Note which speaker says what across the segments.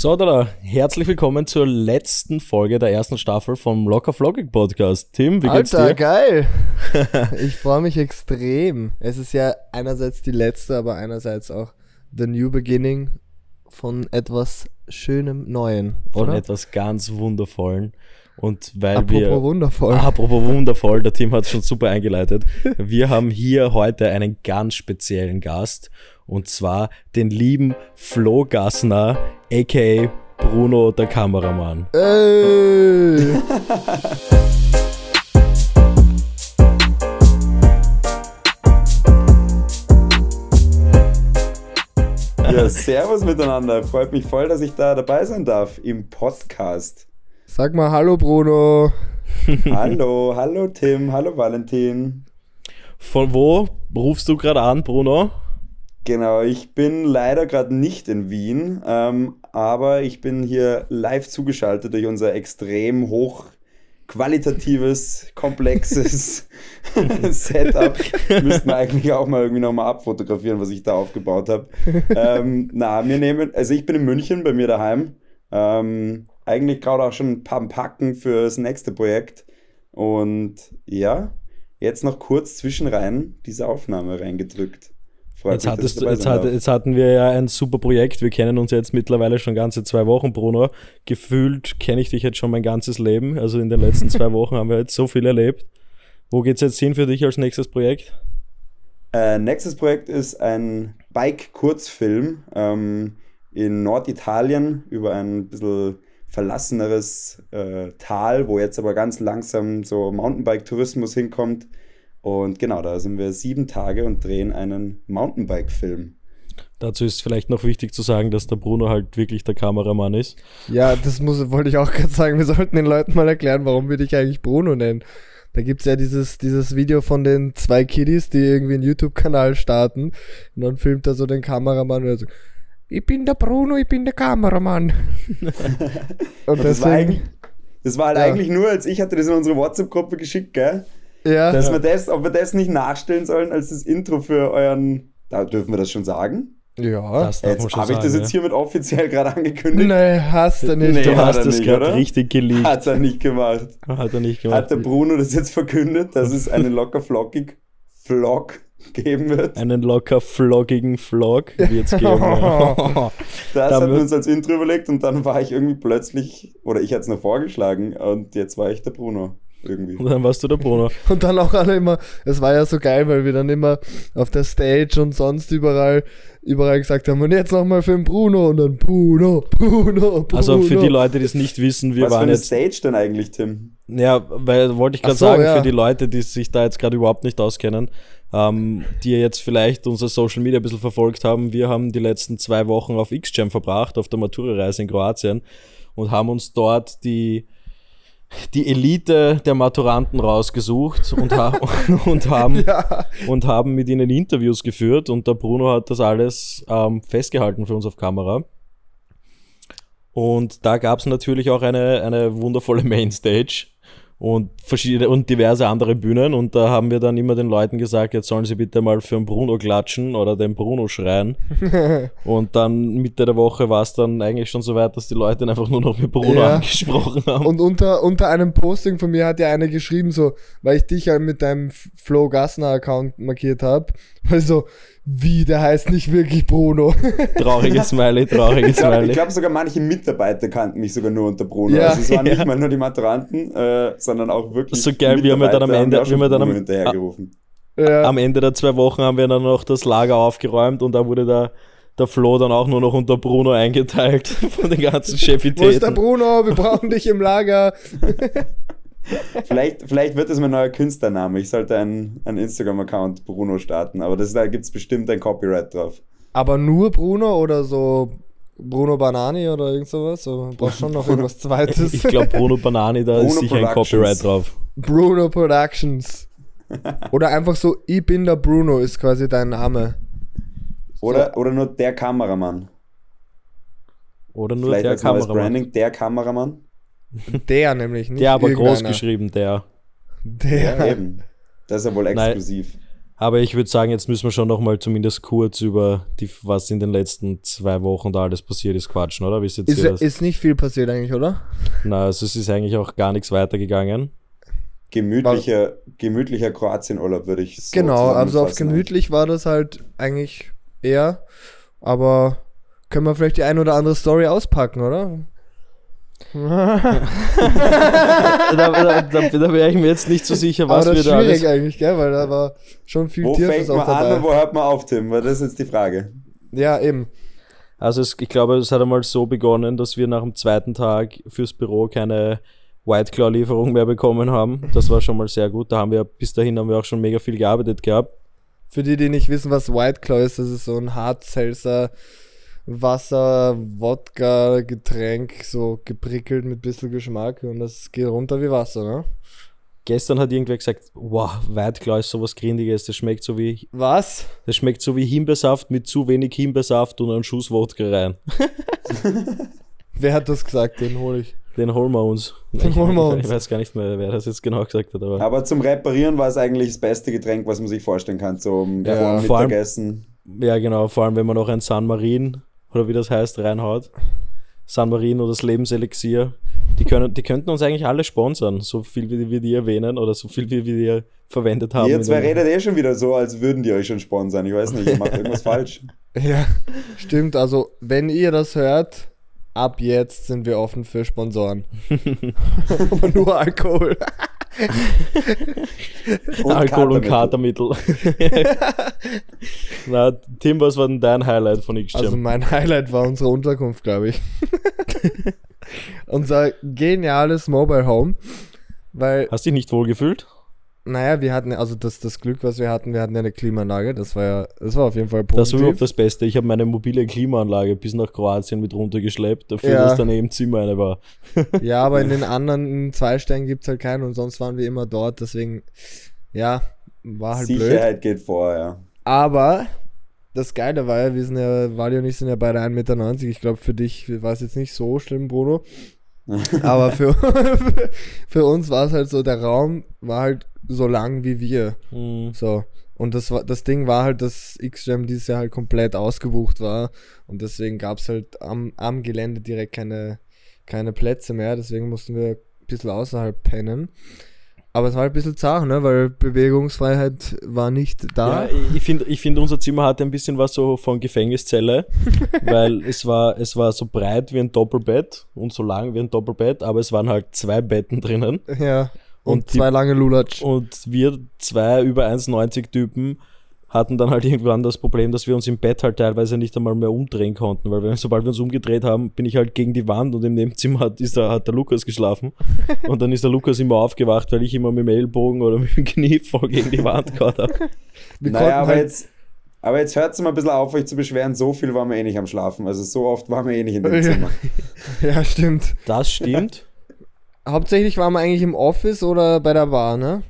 Speaker 1: So, da, herzlich willkommen zur letzten Folge der ersten Staffel vom Locker Vlogging Podcast. Tim, wie geht's
Speaker 2: Alter,
Speaker 1: dir?
Speaker 2: geil. ich freue mich extrem. Es ist ja einerseits die letzte, aber einerseits auch the new beginning von etwas Schönem Neuen,
Speaker 1: Von
Speaker 2: oder?
Speaker 1: etwas ganz Wundervollen. Und weil
Speaker 2: Apropos
Speaker 1: wir.
Speaker 2: wundervoll.
Speaker 1: Apropos wundervoll, der Tim hat schon super eingeleitet. Wir haben hier heute einen ganz speziellen Gast und zwar den lieben Flo Gassner, aka Bruno, der Kameramann.
Speaker 2: Ey.
Speaker 3: Ja, servus miteinander. Freut mich voll, dass ich da dabei sein darf im Podcast.
Speaker 2: Sag mal Hallo Bruno.
Speaker 3: Hallo, hallo Tim, hallo Valentin.
Speaker 1: Von wo rufst du gerade an, Bruno?
Speaker 3: Genau, ich bin leider gerade nicht in Wien, ähm, aber ich bin hier live zugeschaltet durch unser extrem hoch qualitatives, komplexes Setup. Müssten wir eigentlich auch mal irgendwie nochmal abfotografieren, was ich da aufgebaut habe. Ähm, na, wir nehmen, also ich bin in München bei mir daheim. Ähm, eigentlich gerade auch schon ein paar Packen fürs nächste Projekt. Und ja, jetzt noch kurz zwischenrein diese Aufnahme reingedrückt. Freut
Speaker 1: Jetzt,
Speaker 3: mich,
Speaker 1: hattest, jetzt, hat, jetzt hatten wir ja ein super Projekt. Wir kennen uns jetzt mittlerweile schon ganze zwei Wochen, Bruno. Gefühlt kenne ich dich jetzt schon mein ganzes Leben. Also in den letzten zwei Wochen haben wir jetzt so viel erlebt. Wo geht's jetzt hin für dich als nächstes Projekt?
Speaker 3: Äh, nächstes Projekt ist ein Bike-Kurzfilm ähm, in Norditalien über ein bisschen verlasseneres äh, Tal, wo jetzt aber ganz langsam so Mountainbike-Tourismus hinkommt. Und genau, da sind wir sieben Tage und drehen einen Mountainbike-Film.
Speaker 1: Dazu ist vielleicht noch wichtig zu sagen, dass der Bruno halt wirklich der Kameramann ist.
Speaker 2: Ja, das muss, wollte ich auch gerade sagen. Wir sollten den Leuten mal erklären, warum wir dich eigentlich Bruno nennen. Da gibt's ja dieses, dieses Video von den zwei Kiddies, die irgendwie einen YouTube-Kanal starten. Und dann filmt er so den Kameramann und er so, ich bin der Bruno, ich bin der Kameramann. und
Speaker 3: Das war, eigentlich,
Speaker 2: deswegen,
Speaker 3: das war halt
Speaker 2: Ja.
Speaker 3: eigentlich nur, als ich hatte das in unsere WhatsApp-Gruppe geschickt, gell?
Speaker 2: Ja,
Speaker 3: Dass wir das, ob wir das nicht nachstellen sollen als das Intro für euren. Da dürfen wir das schon sagen.
Speaker 2: ja.
Speaker 1: Das
Speaker 3: Jetzt
Speaker 1: schon
Speaker 3: habe ich das jetzt hiermit offiziell gerade angekündigt.
Speaker 2: Nee, hast du nicht.
Speaker 3: Nee,
Speaker 1: Du hast das gerade richtig geleakt.
Speaker 3: Hat er nicht gemacht.
Speaker 1: Hat er nicht gemacht.
Speaker 3: Hat der Bruno das jetzt verkündet, dass es einen locker flockig Vlog geben wird?
Speaker 1: Einen locker floggigen Vlog wird's geben. ja.
Speaker 3: Das
Speaker 1: Da
Speaker 3: haben wir
Speaker 1: wird-
Speaker 3: uns als Intro überlegt und dann war ich irgendwie plötzlich, oder ich hatte es nur vorgeschlagen und jetzt war ich der Bruno. Irgendwie.
Speaker 1: Und dann warst du der Bruno.
Speaker 2: Und dann auch alle immer, es war ja so geil, weil wir dann immer auf der Stage und sonst überall, überall gesagt haben, und jetzt nochmal für den Bruno und dann Bruno, Bruno, Bruno.
Speaker 1: Also für die Leute, die es nicht wissen, wir
Speaker 3: Was für
Speaker 1: waren
Speaker 3: eine
Speaker 1: jetzt
Speaker 3: Stage denn eigentlich, Tim?
Speaker 1: Ja, weil wollte ich gerade
Speaker 2: so,
Speaker 1: sagen,
Speaker 2: ja.
Speaker 1: für die Leute, die sich da jetzt gerade überhaupt nicht auskennen, ähm, die jetzt vielleicht unser Social Media ein bisschen verfolgt haben, wir haben die letzten zwei Wochen auf X-Jam verbracht, auf der Matura-Reise in Kroatien und haben uns dort die, die Elite der Maturanten rausgesucht und, ha und, haben,
Speaker 2: Ja,
Speaker 1: und haben mit ihnen Interviews geführt und der Bruno hat das alles ähm, festgehalten für uns auf Kamera. Und da gab es natürlich auch eine, eine wundervolle Mainstage und verschiedene und diverse andere Bühnen. Und da haben wir dann immer den Leuten gesagt, jetzt sollen sie bitte mal für den Bruno klatschen oder den Bruno schreien. und dann Mitte der Woche war es dann eigentlich schon so weit, dass die Leute ihn einfach nur noch mit Bruno
Speaker 2: Ja.
Speaker 1: angesprochen haben.
Speaker 2: und unter, unter einem Posting von mir hat ja einer geschrieben, so, weil ich dich ja mit deinem Flo Gassner Account markiert habe, weil so, wie, der heißt nicht wirklich Bruno.
Speaker 1: trauriges Smiley, trauriges
Speaker 3: Ich glaube
Speaker 1: Smiley.
Speaker 3: glaub sogar manche Mitarbeiter kannten mich sogar nur unter Bruno.
Speaker 2: Ja,
Speaker 3: also es waren
Speaker 1: ja.
Speaker 3: nicht mal nur die Maturanten, äh, sondern auch wirklich.
Speaker 1: So geil, wie haben wir dann am Ende- wie wir dann am-
Speaker 3: hinterhergerufen.
Speaker 2: ja.
Speaker 1: Am Ende der zwei Wochen haben wir dann noch das Lager aufgeräumt und da wurde der, der Flo dann auch nur noch unter Bruno eingeteilt von den ganzen
Speaker 2: Wo ist der
Speaker 1: Chefitäten.
Speaker 2: Bruno? Wir brauchen dich im Lager.
Speaker 3: Vielleicht, vielleicht wird das mein neuer Künstlername. Ich sollte einen, einen Instagram-Account Bruno starten, aber das, da gibt es bestimmt ein Copyright drauf.
Speaker 2: Aber nur Bruno oder so Bruno Banani oder irgend sowas? So, brauchst schon noch irgendwas Zweites.
Speaker 1: Ich glaube, Bruno Banani, da ist
Speaker 3: Bruno
Speaker 1: sicher ein. Copyright drauf.
Speaker 2: Bruno Productions. Oder einfach so, ich bin der Bruno ist quasi dein Name.
Speaker 3: Oder, oder nur der Kameramann.
Speaker 1: Oder nur
Speaker 3: Vielleicht
Speaker 1: der
Speaker 3: als neues
Speaker 1: Kameramann.
Speaker 3: Branding, der Kameramann.
Speaker 2: Der nämlich, nicht
Speaker 1: Der aber groß geschrieben, der.
Speaker 2: Der.
Speaker 3: Ja, eben. Das ist ja wohl exklusiv.
Speaker 1: Aber ich würde sagen, jetzt müssen wir schon noch mal zumindest kurz über die, was in den letzten zwei Wochen da alles passiert ist, quatschen, oder? Wie
Speaker 2: Ist,
Speaker 1: das?
Speaker 2: ist nicht viel passiert eigentlich, oder?
Speaker 1: Na, also es ist eigentlich auch gar nichts weitergegangen.
Speaker 3: Gemütlicher, gemütlicher Kroatien-Urlaub würde ich so
Speaker 2: genau, also auf gemütlich war das halt eigentlich eher. Aber können wir vielleicht die ein oder andere Story auspacken, oder?
Speaker 1: Da, da, da, da wäre ich mir jetzt nicht so sicher, was
Speaker 2: Aber
Speaker 1: wir
Speaker 2: das ist
Speaker 1: da
Speaker 2: schwierig
Speaker 1: alles...
Speaker 2: eigentlich, gell? Weil da war schon viel
Speaker 3: Wo
Speaker 2: Tierfest
Speaker 3: fängt man
Speaker 2: auch
Speaker 3: an und
Speaker 2: dabei.
Speaker 3: wo hört man auf, Tim? Weil das ist jetzt die Frage.
Speaker 2: Ja, eben.
Speaker 1: Also es, ich glaube, es hat einmal so begonnen, dass wir nach dem zweiten Tag fürs Büro keine White Claw Lieferung mehr bekommen haben. Das war schon mal sehr gut. Da haben wir bis dahin haben wir auch schon mega viel gearbeitet gehabt.
Speaker 2: Für die, die nicht wissen, was White Claw ist, das ist so ein Hard-Seltzer Wasser, Wodka, Getränk, so geprickelt mit bisschen Geschmack und das geht runter wie Wasser, ne?
Speaker 1: Gestern hat irgendwer gesagt, wow, Claw ist sowas Grindiges, das schmeckt so wie
Speaker 2: Was?
Speaker 1: das schmeckt so wie Himbeersaft mit zu wenig Himbeersaft und einen Schuss Wodka rein.
Speaker 2: Wer hat das gesagt? Den hole ich.
Speaker 1: Den holen wir uns.
Speaker 2: Den holen wir uns.
Speaker 1: Ich weiß gar nicht mehr, wer das jetzt genau gesagt hat, aber
Speaker 3: Aber zum Reparieren war es eigentlich das beste Getränk, was man sich vorstellen kann, zum
Speaker 2: Ja,
Speaker 3: vor
Speaker 1: allem-
Speaker 3: Mittagessen.
Speaker 1: ja genau, vor allem wenn man noch ein San Marin oder wie das heißt reinhaut. San Marin oder das Lebenselixier. Die, können, die könnten uns eigentlich alle sponsern, so viel wie wir die erwähnen oder so viel wie wir die verwendet haben.
Speaker 3: Ihr zwei redet eh schon wieder so, als würden die euch schon sponsern. Ich weiß nicht, ihr macht irgendwas falsch.
Speaker 2: Ja, stimmt. Also, wenn ihr das hört, ab jetzt sind wir offen für Sponsoren. Aber nur Alkohol.
Speaker 3: Und
Speaker 1: Alkohol und
Speaker 3: Katermittel.
Speaker 1: Na, Tim, was war denn dein Highlight von XGEM?
Speaker 2: Also, mein Highlight war unsere Unterkunft, glaube ich. Unser geniales Mobile Home. Weil,
Speaker 1: Hast dich nicht wohl gefühlt?
Speaker 2: Naja, wir hatten, also das, das Glück, was wir hatten, wir hatten ja eine Klimaanlage. Das war ja, das war auf jeden Fall
Speaker 1: Das war
Speaker 2: positiv.
Speaker 1: überhaupt das Beste. Ich habe meine mobile Klimaanlage bis nach Kroatien mit runtergeschleppt, dafür,
Speaker 2: Ja.
Speaker 1: dass daneben im Zimmer eine war.
Speaker 2: Ja, aber in den anderen zwei Sternen gibt es halt keinen und sonst waren wir immer dort, deswegen, ja, war halt blöd.
Speaker 3: Sicherheit geht vor, ja.
Speaker 2: Aber das Geile war ja, wir sind ja, Wally und ich sind ja beide 1,90 Meter. Ich glaube, für dich war es jetzt nicht so schlimm, Bruno. Aber für, für uns war es halt so, der Raum war halt so lang wie wir.
Speaker 1: Hm.
Speaker 2: So. Und das, war, das Ding war halt, dass X-Jam dieses Jahr halt komplett ausgebucht war. Und deswegen gab es halt am, am Gelände direkt keine, keine Plätze mehr. Deswegen mussten wir ein bisschen außerhalb pennen. Aber es war halt ein bisschen zart, ne? Weil Bewegungsfreiheit war nicht da.
Speaker 1: Ja, ich finde, ich find, unser Zimmer hatte ein bisschen was so von Gefängniszelle, weil es war, es war so breit wie ein Doppelbett und so lang wie ein Doppelbett, aber es waren halt zwei Betten drinnen.
Speaker 2: Ja. Und,
Speaker 1: Und die-
Speaker 2: zwei lange Lulatsch.
Speaker 1: Und wir zwei über 1,90 Typen hatten dann halt irgendwann das Problem, dass wir uns im Bett halt teilweise nicht einmal mehr umdrehen konnten, weil wir, sobald wir uns umgedreht haben, bin ich halt gegen die Wand und im Nebenzimmer hat, ist der, hat der Lukas geschlafen. Und dann ist der Lukas immer aufgewacht, weil ich immer mit dem Ellbogen oder mit dem Knie voll gegen die Wand gehauen habe.
Speaker 3: Naja, aber
Speaker 2: halt,
Speaker 3: jetzt, aber jetzt hört es mal ein bisschen auf, euch zu beschweren. So viel waren wir eh nicht am Schlafen. Also so oft waren wir eh nicht in dem
Speaker 2: Ja.
Speaker 3: Zimmer.
Speaker 2: Ja, stimmt.
Speaker 1: Das stimmt.
Speaker 2: Hauptsächlich waren wir eigentlich im Office oder bei der Bar, ne?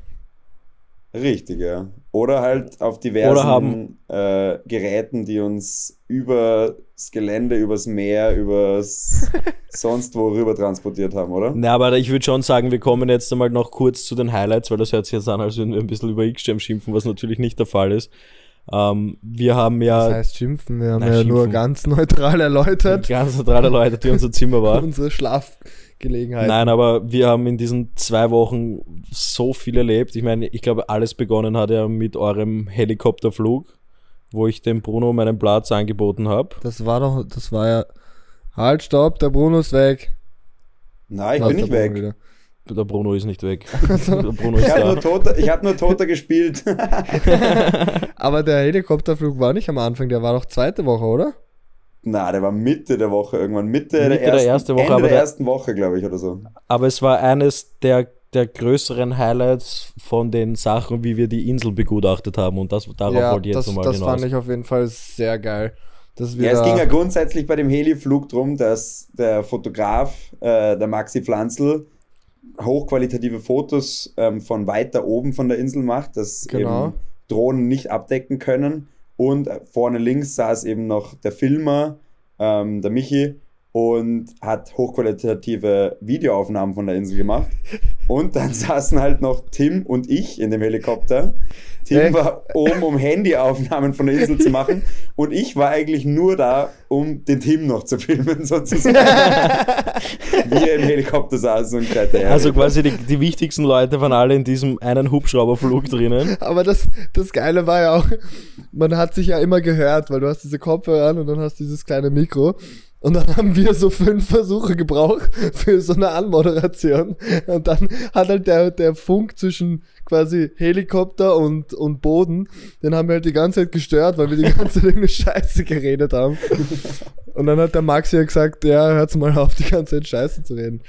Speaker 3: Richtig, ja. Oder halt auf diversen
Speaker 1: Oder haben-
Speaker 3: äh, Geräten, die uns übers Gelände, übers Meer, übers sonst wo rüber transportiert haben, oder?
Speaker 1: Na, aber ich würde schon sagen, wir kommen jetzt einmal noch kurz zu den Highlights, weil das hört sich jetzt an, als würden wir ein bisschen über X-Jam schimpfen, was natürlich nicht der Fall ist. Ähm, wir haben ja
Speaker 2: Das heißt schimpfen, wir haben
Speaker 1: Nein,
Speaker 2: ja nur
Speaker 1: schimpfen.
Speaker 2: ganz neutral erläutert.
Speaker 1: ganz drei Leute, die unser Zimmer war.
Speaker 2: Unsere Schlafgelegenheit.
Speaker 1: Nein, aber wir haben in diesen zwei Wochen so viel erlebt. Ich meine, ich glaube, alles begonnen hat ja mit eurem Helikopterflug, wo ich dem Bruno meinen Platz angeboten habe.
Speaker 2: Das war doch, das war ja. Halt, stopp, der Bruno ist weg.
Speaker 3: Nein, ich
Speaker 2: Da
Speaker 3: bin nicht
Speaker 2: der Bruno
Speaker 3: weg.
Speaker 2: wieder.
Speaker 1: Der Bruno ist nicht weg. Der Bruno ist
Speaker 3: Ich habe nur, Toter, ich hab nur Toter gespielt.
Speaker 2: Aber der Helikopterflug war nicht am Anfang, der war doch zweite Woche, oder?
Speaker 3: Na, der war Mitte der Woche irgendwann. Mitte, der,
Speaker 1: Mitte der
Speaker 3: ersten,
Speaker 1: erste Woche,
Speaker 3: Ende
Speaker 1: aber
Speaker 3: der
Speaker 1: der-
Speaker 3: ersten Woche, glaube ich, oder so.
Speaker 1: Aber es war eines der, der größeren Highlights von den Sachen, wie wir die Insel begutachtet haben. Und das, darauf
Speaker 2: ja,
Speaker 1: wollte ich jetzt
Speaker 2: das,
Speaker 1: nochmal
Speaker 2: das
Speaker 1: hinaus.
Speaker 2: fand ich auf jeden Fall sehr geil. Dass wir
Speaker 3: Ja, es ging ja grundsätzlich bei dem Heliflug drum, dass der Fotograf, äh, der Maxi Pflanzl, hochqualitative Fotos ähm, von weiter oben von der Insel macht, dass
Speaker 2: Genau.
Speaker 3: eben Drohnen nicht abdecken können. Und vorne links saß eben noch der Filmer, ähm, der Michi, und hat hochqualitative Videoaufnahmen von der Insel gemacht. Und dann saßen halt noch Tim und ich in dem Helikopter. Tim
Speaker 2: Echt?
Speaker 3: war oben, um Handyaufnahmen von der Insel zu machen. Und ich war eigentlich nur da, um den Tim noch zu filmen, sozusagen. Wie er im Helikopter saß und ja,
Speaker 1: Also quasi die, die wichtigsten Leute waren alle in diesem einen Hubschrauberflug drinnen.
Speaker 2: Aber das, das Geile war ja auch, man hat sich ja immer gehört, weil du hast diese Kopfhörer an und dann hast du dieses kleine Mikro. Und dann haben wir so fünf Versuche gebraucht für so eine Anmoderation. Und dann hat halt der, der Funk zwischen quasi Helikopter und, und Boden, den haben wir halt die ganze Zeit gestört, weil wir die ganze Zeit irgendeine Scheiße geredet haben. Und dann hat der Max ja gesagt, ja, hört's mal auf, die ganze Zeit Scheiße zu reden.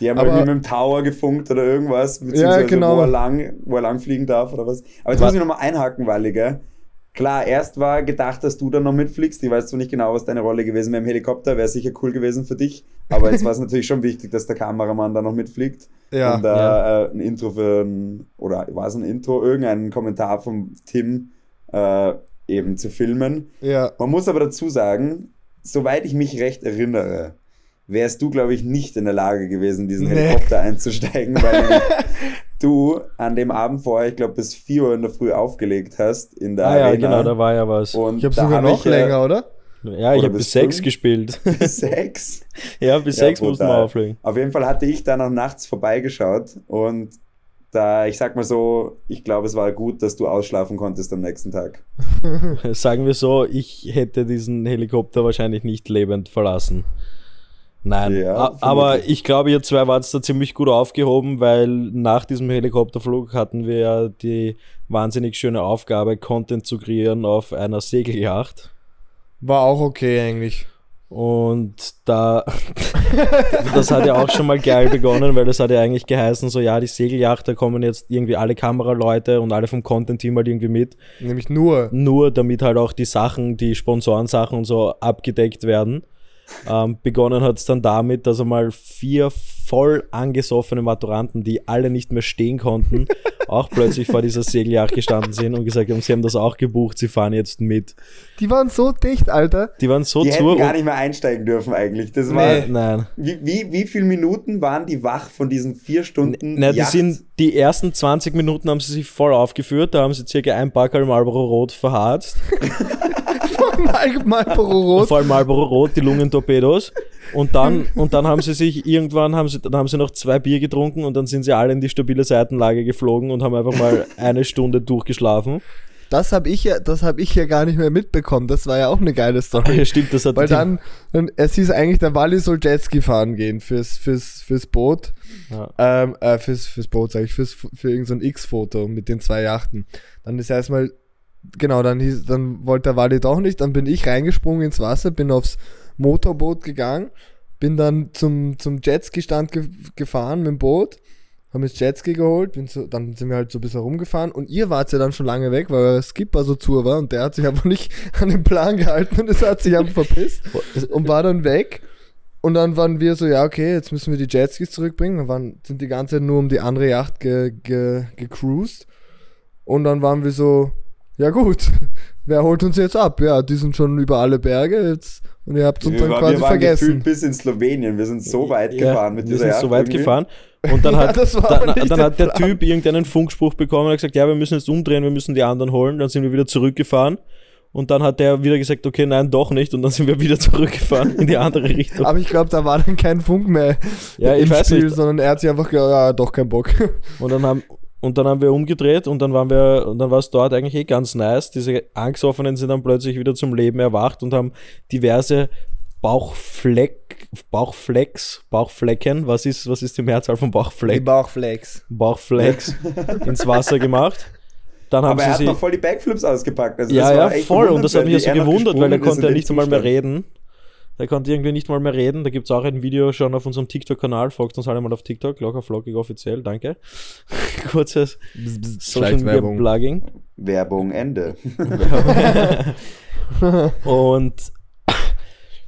Speaker 3: Die haben
Speaker 2: Aber-
Speaker 3: irgendwie mit dem Tower gefunkt oder irgendwas, beziehungsweise
Speaker 2: genau.
Speaker 3: wo, er lang, wo er lang fliegen darf oder was. Aber jetzt muss ich nochmal einhaken, Walli, gell? Klar, erst war gedacht, dass du dann noch mitfliegst. Ich weiß zwar nicht genau, was deine Rolle gewesen wäre im Helikopter, wäre sicher cool gewesen für dich. Aber jetzt war es natürlich schon wichtig, dass der Kameramann da noch mitfliegt.
Speaker 2: Ja.
Speaker 3: Und da äh, ein Intro für ein, oder war es ein Intro, irgendeinen Kommentar vom Tim äh, eben zu filmen.
Speaker 2: Ja.
Speaker 3: Man muss aber dazu sagen, soweit ich mich recht erinnere, wärst du, glaube ich, nicht in der Lage gewesen, diesen
Speaker 2: Nee.
Speaker 3: Helikopter einzusteigen, weil du an dem Abend vorher, ich glaube, bis 4 Uhr in der Früh aufgelegt hast in der
Speaker 1: Ah ja,
Speaker 3: Arena.
Speaker 1: genau, da war ja was.
Speaker 3: Und
Speaker 2: Ich habe
Speaker 3: da
Speaker 2: sogar
Speaker 3: hab
Speaker 2: noch
Speaker 3: ich, äh,
Speaker 2: länger, oder?
Speaker 1: Ja, ich habe
Speaker 3: bis
Speaker 1: bis sechs
Speaker 3: fünf?
Speaker 1: gespielt.
Speaker 3: bis sechs.
Speaker 1: ja, bis
Speaker 3: Ja,
Speaker 1: sechs mussten wir
Speaker 3: brutal.
Speaker 1: auflegen.
Speaker 3: Auf jeden Fall hatte ich da noch nachts vorbeigeschaut und da, ich sag mal so, ich glaube, es war gut, dass du ausschlafen konntest am nächsten Tag.
Speaker 1: Sagen wir so, ich hätte diesen Helikopter wahrscheinlich nicht lebend verlassen. Nein,
Speaker 3: Ja,
Speaker 1: aber ich glaube, ihr zwei wart da ziemlich gut aufgehoben, weil nach diesem Helikopterflug hatten wir ja die wahnsinnig schöne Aufgabe, Content zu kreieren auf einer Segelyacht.
Speaker 2: War auch okay eigentlich.
Speaker 1: Und da, das hat ja auch schon mal geil begonnen, weil das hat ja eigentlich geheißen, so ja, die Segelyacht, da kommen jetzt irgendwie alle Kameraleute und alle vom Content-Team halt irgendwie mit.
Speaker 2: Nämlich nur.
Speaker 1: Nur damit halt auch die Sachen, die Sponsorensachen und so abgedeckt werden. Ähm, begonnen hat es dann damit, dass einmal vier voll angesoffene Maturanten, die alle nicht mehr stehen konnten, auch plötzlich vor dieser Segelyacht gestanden sind und gesagt haben, sie haben das auch gebucht, sie fahren jetzt mit.
Speaker 2: Die waren so dicht, Alter.
Speaker 1: Die waren so
Speaker 3: Die
Speaker 1: zu
Speaker 3: hätten gar nicht mehr einsteigen dürfen eigentlich. Das war,
Speaker 2: Nee.
Speaker 1: Nein.
Speaker 3: wie, wie, wie viele Minuten waren die wach von diesen vier Stunden?
Speaker 1: Na, die sind die ersten 20 Minuten haben sie sich voll aufgeführt, da haben sie circa ein Packerl Marlboro Rot verharzt.
Speaker 2: Mal, Marlboro Rot.
Speaker 1: Vor allem Marlboro Rot, die Lungentorpedos. Und dann, und dann haben sie sich irgendwann, haben sie, dann haben sie noch zwei Bier getrunken und dann sind sie alle in die stabile Seitenlage geflogen und haben einfach mal eine Stunde durchgeschlafen.
Speaker 2: Das habe ich ja, das habe ich ja gar nicht mehr mitbekommen. Das war ja auch eine geile Story.
Speaker 1: Ja, stimmt, das hat
Speaker 2: Weil dann, dann, es hieß eigentlich, der Wally soll Jetski fahren gehen fürs, fürs, fürs Boot.
Speaker 1: Ja.
Speaker 2: Ähm, äh, fürs, fürs Boot, sag ich, fürs, für irgendein so X-Foto mit den zwei Yachten. Dann ist erstmal, genau, dann hieß, dann wollte der Wally doch nicht, dann bin ich reingesprungen ins Wasser, bin aufs Motorboot gegangen, bin dann zum, zum Jetski-Stand ge gefahren mit dem Boot, haben das Jetski geholt, so, dann sind wir halt so ein bisschen rumgefahren und ihr wart ja dann schon lange weg, weil euer Skipper so zu war und der hat sich einfach nicht an den Plan gehalten und es hat sich einfach verpisst und war dann weg. Und dann waren wir so, ja, okay, jetzt müssen wir die Jetskis zurückbringen. Dann waren, sind die ganze Zeit nur um die andere Yacht ge, ge, gecruised. Und dann waren wir so, ja gut, wer holt uns jetzt ab? Ja, die sind schon über alle Berge jetzt und ihr habt uns
Speaker 3: Wir,
Speaker 2: dann quasi
Speaker 3: wir waren
Speaker 2: vergessen.
Speaker 3: bis in Slowenien. Wir sind so weit
Speaker 1: Ja,
Speaker 3: gefahren mit
Speaker 1: wir
Speaker 3: dieser
Speaker 1: sind
Speaker 3: Yacht
Speaker 1: so weit
Speaker 3: irgendwie.
Speaker 1: gefahren. Und dann
Speaker 2: Ja,
Speaker 1: hat,
Speaker 2: aber
Speaker 1: dann, dann
Speaker 2: der
Speaker 1: hat der
Speaker 2: Plan.
Speaker 1: Typ irgendeinen Funkspruch bekommen und hat gesagt, ja, wir müssen jetzt umdrehen, wir müssen die anderen holen. Dann sind wir wieder zurückgefahren. Und dann hat der wieder gesagt, okay, nein, doch nicht. Und dann sind wir wieder zurückgefahren in die andere Richtung.
Speaker 2: Aber ich glaube, da war dann kein Funk mehr
Speaker 1: Ja, ich
Speaker 2: im
Speaker 1: weiß
Speaker 2: Spiel,
Speaker 1: nicht.
Speaker 2: sondern er hat sich einfach gedacht, ja, doch kein Bock.
Speaker 1: Und dann haben, und dann haben wir umgedreht und dann waren wir, und dann war es dort eigentlich eh ganz nice. Diese Angesoffenen sind dann plötzlich wieder zum Leben erwacht und haben diverse Bauchfleck, Bauchflecks, Bauchflecken, was ist, was ist die Mehrzahl von Bauchfleck?
Speaker 2: Bauchflex.
Speaker 1: Bauchflecks ins Wasser gemacht. Dann haben
Speaker 3: Aber er
Speaker 1: sie
Speaker 3: hat
Speaker 1: sie,
Speaker 3: noch voll die Backflips ausgepackt. Also
Speaker 1: ja,
Speaker 3: das
Speaker 1: ja, voll. Und das hat mich ja so
Speaker 3: er
Speaker 1: gewundert, weil
Speaker 3: ist
Speaker 1: konnte ja nicht einmal mehr reden. Der konnte irgendwie nicht mal mehr reden. Da gibt es auch ein Video schon auf unserem TikTok-Kanal. Folgt uns alle mal auf TikTok, locker flockig offiziell, danke. Kurzes Social Media. Plugging.
Speaker 3: Werbung Ende.
Speaker 1: Und,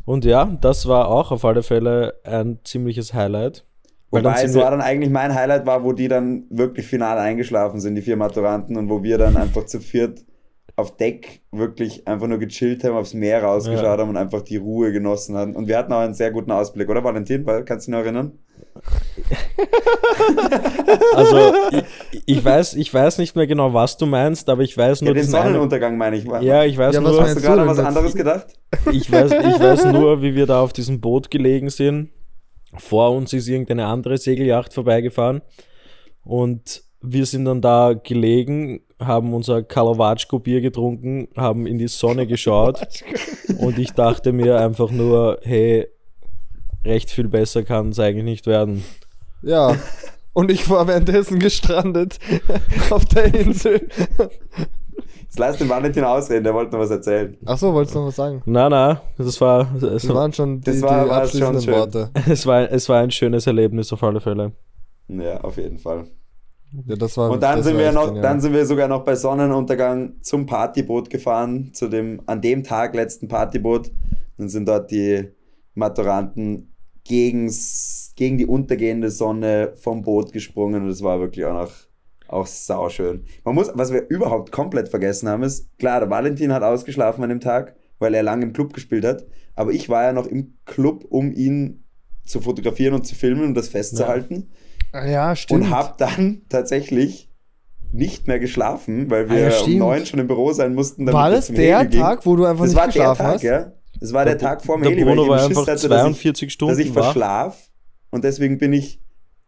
Speaker 1: und ja, das war auch auf alle Fälle ein ziemliches Highlight. Weil dann
Speaker 3: Wobei es war dann eigentlich mein Highlight war, wo die dann wirklich final eingeschlafen sind, die vier Maturanten, und wo wir dann einfach zu viert auf Deck wirklich einfach nur gechillt haben, aufs Meer rausgeschaut
Speaker 1: Ja.
Speaker 3: haben und einfach die Ruhe genossen haben. Und wir hatten auch einen sehr guten Ausblick, oder Valentin? Weil- Kannst du dich noch erinnern?
Speaker 1: Also, ich, ich, weiß, ich weiß nicht mehr genau, was du meinst, aber ich weiß
Speaker 3: Ja,
Speaker 1: nur
Speaker 3: den
Speaker 1: diesen einen,
Speaker 3: Sonneuntergang meine ich.
Speaker 1: Ja, ich weiß
Speaker 2: Ja, was
Speaker 1: nur,
Speaker 3: Hast du gerade was anderes gedacht?
Speaker 1: ich weiß, ich weiß nur, wie wir da auf diesem Boot gelegen sind. Vor uns ist irgendeine andere Segelyacht vorbeigefahren und wir sind dann da gelegen, haben unser Kalawatschko Bier getrunken, haben in die Sonne geschaut und ich dachte mir einfach nur, hey, recht viel besser kann es eigentlich nicht werden.
Speaker 2: Ja. Und ich war währenddessen gestrandet auf der Insel.
Speaker 3: Jetzt lass den Valentin ausreden, der wollte noch was erzählen.
Speaker 2: Achso, wolltest du noch was sagen?
Speaker 1: Na, na, das war,
Speaker 2: Das waren schon die,
Speaker 3: Das war-
Speaker 2: die
Speaker 3: war schon
Speaker 2: abschließenden
Speaker 3: schön.
Speaker 2: Worte.
Speaker 1: es, war, es war ein schönes Erlebnis auf alle Fälle.
Speaker 3: Ja, auf jeden Fall.
Speaker 2: Ja, das war,
Speaker 3: Und dann
Speaker 2: das
Speaker 3: sind wir noch,
Speaker 2: genial.
Speaker 3: dann sind wir sogar noch bei Sonnenuntergang zum Partyboot gefahren, zu dem an dem Tag letzten Partyboot. Dann sind dort die Maturanten gegen's, gegen die untergehende Sonne vom Boot gesprungen und es war wirklich auch noch auch sauschön. Man muss, was wir überhaupt komplett vergessen haben, ist, klar, der Valentin hat ausgeschlafen an dem Tag, weil er lange im Club gespielt hat, aber ich war ja noch im Club, um ihn zu fotografieren und zu filmen und das festzuhalten
Speaker 2: Ah, ja, stimmt.
Speaker 3: und habe dann tatsächlich nicht mehr geschlafen, weil
Speaker 2: Ah,
Speaker 3: wir
Speaker 2: ja,
Speaker 3: um neun schon im Büro sein mussten. damit
Speaker 2: war das
Speaker 3: zum
Speaker 2: der
Speaker 3: Heli ging.
Speaker 2: Tag, wo du einfach
Speaker 3: Das
Speaker 2: nicht
Speaker 3: war der
Speaker 2: geschlafen
Speaker 3: Tag,
Speaker 2: hast?
Speaker 3: ja. Das war der, Tag vor dem
Speaker 1: Der
Speaker 3: Heli,
Speaker 1: Bruno
Speaker 3: weil
Speaker 1: war
Speaker 3: ich
Speaker 1: einfach
Speaker 3: Schiss hatte, dass
Speaker 1: 42
Speaker 3: ich,
Speaker 1: Stunden
Speaker 3: dass ich verschlaf und deswegen bin ich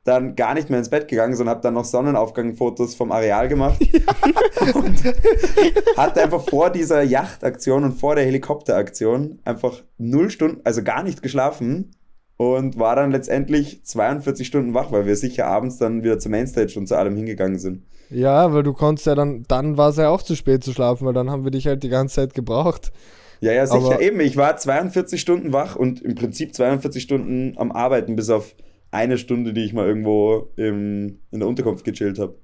Speaker 3: dann gar nicht mehr ins Bett gegangen, sondern habe dann noch Sonnenaufgang-Fotos vom Areal gemacht. und hatte einfach vor dieser Yachtaktion und vor der Helikopteraktion einfach null Stunden, also gar nicht geschlafen und war dann letztendlich 42 Stunden wach, weil wir sicher abends dann wieder zur Mainstage und zu allem hingegangen sind.
Speaker 2: Ja, weil du konntest ja dann, dann war es ja auch zu spät zu schlafen, weil dann haben wir dich halt die ganze Zeit gebraucht.
Speaker 3: Ja, ja, sicher.
Speaker 2: Aber-
Speaker 3: Eben, ich war 42 Stunden wach und im Prinzip 42 Stunden am Arbeiten, bis auf eine Stunde, die ich mal irgendwo im, in der Unterkunft gechillt habe.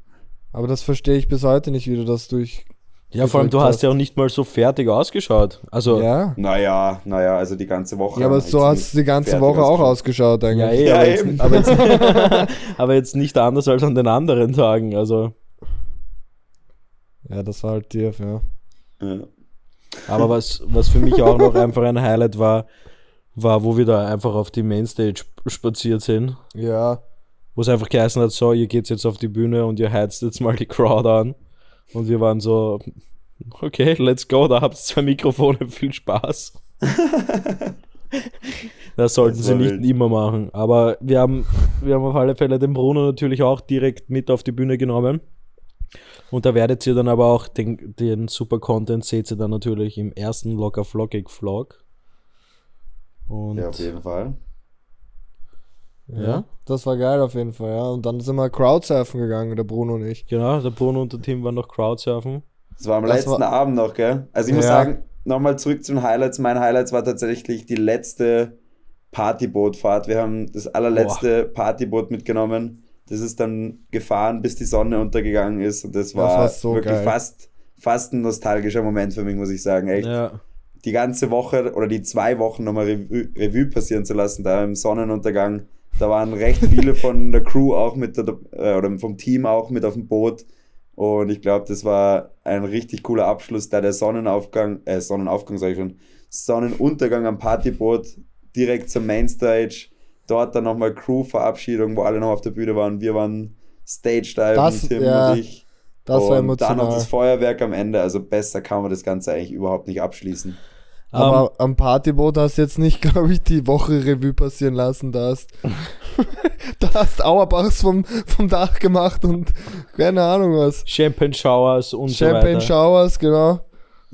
Speaker 2: Aber das verstehe ich bis heute nicht, wie du das durch.
Speaker 1: Ja, vor allem, du hast ja auch nicht mal so fertig ausgeschaut. Also,
Speaker 2: Ja.
Speaker 3: Naja, naja, also die ganze Woche.
Speaker 2: Ja, aber so hast du die ganze Woche auch
Speaker 3: ausgeschaut.
Speaker 2: eigentlich.
Speaker 1: ja, eh,
Speaker 3: Ja,
Speaker 1: aber, jetzt, aber, jetzt, aber jetzt nicht anders als an den anderen Tagen. Also,
Speaker 2: Ja, das war halt tief, ja.
Speaker 3: Ja.
Speaker 1: aber was, was für mich auch noch einfach ein Highlight war, war, wo wir da einfach auf die Mainstage sp- spaziert sind.
Speaker 2: Ja.
Speaker 1: Wo es einfach geheißen hat, so, ihr geht jetzt auf die Bühne und ihr heizt jetzt mal die Crowd an. Und wir waren so, okay, let's go, da habt ihr zwei Mikrofone, viel Spaß. das sollten
Speaker 3: Das
Speaker 1: sie nicht
Speaker 3: wild.
Speaker 1: immer machen. Aber wir haben, wir haben auf alle Fälle den Bruno natürlich auch direkt mit auf die Bühne genommen. Und da werdet ihr dann aber auch den, den super Content seht ihr dann natürlich im ersten Locker Flockig Vlog. Und
Speaker 3: ja, auf jeden Fall.
Speaker 1: Ja.
Speaker 2: Das war geil auf jeden Fall, ja. Und dann sind wir Crowdsurfen gegangen, der Bruno und ich.
Speaker 1: genau, der Bruno und der Tim waren noch Crowdsurfen.
Speaker 3: Das war am
Speaker 2: Das
Speaker 3: letzten
Speaker 2: war-
Speaker 3: Abend noch, gell? Also ich muss
Speaker 2: Ja.
Speaker 3: sagen, nochmal zurück zu den Highlights. Mein Highlights war tatsächlich die letzte Partybootfahrt. Wir haben das allerletzte Partyboot mitgenommen. Das ist dann gefahren, bis die Sonne untergegangen ist. Und das war,
Speaker 2: war so
Speaker 3: wirklich
Speaker 2: geil.
Speaker 3: fast, fast ein nostalgischer Moment für mich, muss ich sagen. Echt.
Speaker 1: Ja.
Speaker 3: Die ganze Woche oder die zwei Wochen nochmal Revue, Revue passieren zu lassen, da im Sonnenuntergang. Da waren recht viele von der Crew auch mit, der, äh, oder vom Team auch mit auf dem Boot. Und ich glaube, das war ein richtig cooler Abschluss, da der Sonnenaufgang, äh, Sonnenaufgang sage ich schon, Sonnenuntergang am Partyboot direkt zur Mainstage. Dort dann nochmal Crew-Verabschiedung, wo alle noch auf der Bühne waren. Wir waren Stage-Diven, Tim
Speaker 2: ja,
Speaker 3: und ich.
Speaker 2: Das war
Speaker 3: und dann noch
Speaker 2: emotional.
Speaker 3: das Feuerwerk am Ende. Also besser kann man das Ganze eigentlich überhaupt nicht abschließen.
Speaker 2: Aber am Partyboot hast du jetzt nicht, glaube ich, die Woche Revue passieren lassen. Da hast, da hast Auerbachs vom, vom Dach gemacht und keine Ahnung was.
Speaker 1: Champagne Showers und
Speaker 2: Champagne
Speaker 1: so weiter.
Speaker 2: Showers, genau.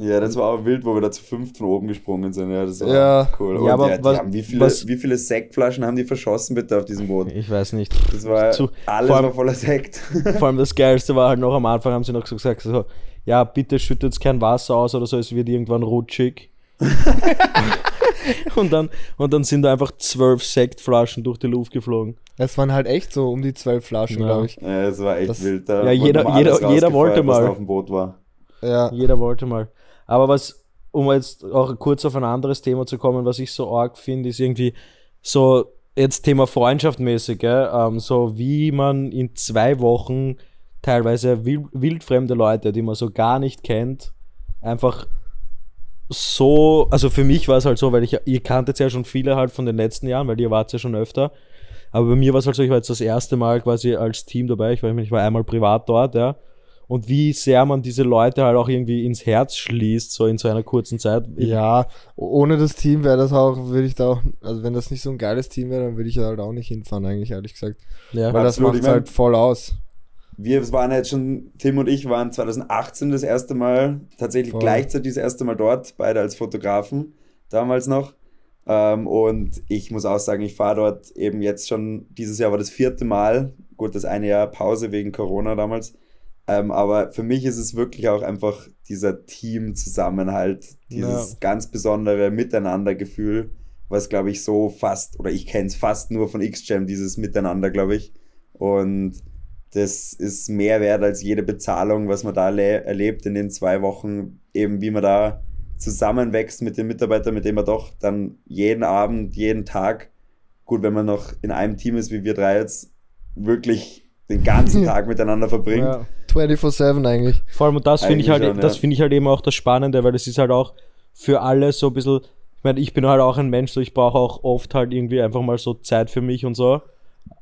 Speaker 3: Ja, das war auch wild, wo wir da zu fünft von oben gesprungen sind. Ja, das war
Speaker 2: Ja.
Speaker 3: cool.
Speaker 1: Ja,
Speaker 3: Und
Speaker 1: aber
Speaker 3: ja, die
Speaker 1: was-
Speaker 3: haben, wie, viele,
Speaker 1: was-
Speaker 3: wie viele Sektflaschen haben die verschossen bitte auf diesem Boot?
Speaker 1: Ich weiß nicht.
Speaker 3: Das war
Speaker 1: Zu-
Speaker 3: alles
Speaker 1: allem-
Speaker 3: war voller Sekt.
Speaker 1: Vor allem das Geilste war halt noch am Anfang, haben sie noch so gesagt, so, ja, bitte schüttet kein Wasser aus oder so, es wird irgendwann rutschig. und, dann, und dann sind da einfach zwölf Sektflaschen durch die Luft geflogen.
Speaker 2: Es waren halt echt so um die zwölf Flaschen,
Speaker 1: Ja.
Speaker 2: glaube ich.
Speaker 3: ja, das war echt
Speaker 2: Das-
Speaker 3: wild. Da
Speaker 1: Ja, jeder- jeder- jeder wollte mal.
Speaker 3: auf dem Boot war.
Speaker 2: Ja.
Speaker 1: Jeder wollte mal. Aber was, um jetzt auch kurz auf ein anderes Thema zu kommen, was ich so arg finde, ist irgendwie so, jetzt Thema Freundschaft mäßig, gell? Ähm, so wie man in zwei Wochen teilweise wild, wildfremde Leute, die man so gar nicht kennt, einfach so, also für mich war es halt so, weil ich, ihr kanntet ja schon viele halt von den letzten Jahren, weil ihr wart ja schon öfter. Aber bei mir war es halt so, ich war jetzt das erste Mal quasi als Team dabei. Ich war, ich war einmal privat dort, ja. Und wie sehr man diese Leute halt auch irgendwie ins Herz schließt, so in so einer kurzen Zeit.
Speaker 2: Ja, ohne das Team wäre das auch, würde ich da auch, also wenn das nicht so ein geiles Team wäre, dann würde ich halt auch nicht hinfahren, eigentlich, ehrlich gesagt.
Speaker 1: Ja.
Speaker 2: Weil das
Speaker 3: Absolut,
Speaker 2: macht
Speaker 3: ich mein-
Speaker 2: halt voll aus.
Speaker 3: Wir waren jetzt schon, Tim und ich waren 2018 das erste Mal, tatsächlich
Speaker 2: Voll.
Speaker 3: gleichzeitig das erste Mal dort, beide als Fotografen, damals noch. Ähm, und ich muss auch sagen, ich fahre dort eben jetzt schon, dieses Jahr war das vierte Mal, gut, das eine Jahr Pause wegen Corona damals. Ähm, aber für mich ist es wirklich auch einfach dieser Teamzusammenhalt, dieses
Speaker 1: Ja.
Speaker 3: ganz besondere Miteinandergefühl, was glaube ich so fast, oder ich kenne es fast nur von X-Jam, dieses Miteinander, glaube ich. Und das ist mehr wert als jede Bezahlung, was man da le- erlebt in den zwei Wochen, eben wie man da zusammenwächst mit den Mitarbeitern, mit denen man doch dann jeden Abend, jeden Tag, gut, wenn man noch in einem Team ist, wie wir drei jetzt, wirklich den ganzen Tag miteinander verbringt.
Speaker 1: Ja.
Speaker 2: 24-7 eigentlich.
Speaker 1: Vor allem, und das finde ich halt,
Speaker 3: schon,
Speaker 1: das
Speaker 3: ja.
Speaker 1: finde ich halt eben auch das Spannende, weil das ist halt auch für alle so ein bisschen, ich meine, ich bin halt auch ein Mensch, so ich brauche auch oft halt irgendwie einfach mal so Zeit für mich und so.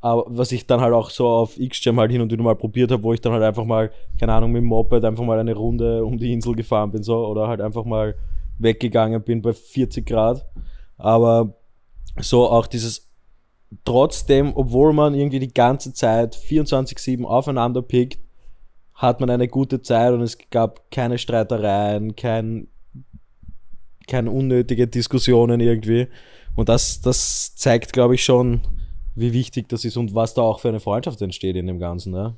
Speaker 1: Aber was ich dann halt auch so auf X-Jam halt hin und wieder mal probiert habe, wo ich dann halt einfach mal, keine Ahnung, mit dem Moped einfach mal eine Runde um die Insel gefahren bin, so, oder halt einfach mal weggegangen bin bei 40 Grad. Aber so auch dieses trotzdem, obwohl man irgendwie die ganze Zeit 24-7 aufeinander pickt, hat man eine gute Zeit und es gab keine Streitereien, kein, keine unnötige Diskussionen irgendwie. Und das, das zeigt, glaube ich, schon, wie wichtig das ist und was da auch für eine Freundschaft entsteht in dem Ganzen. Ne?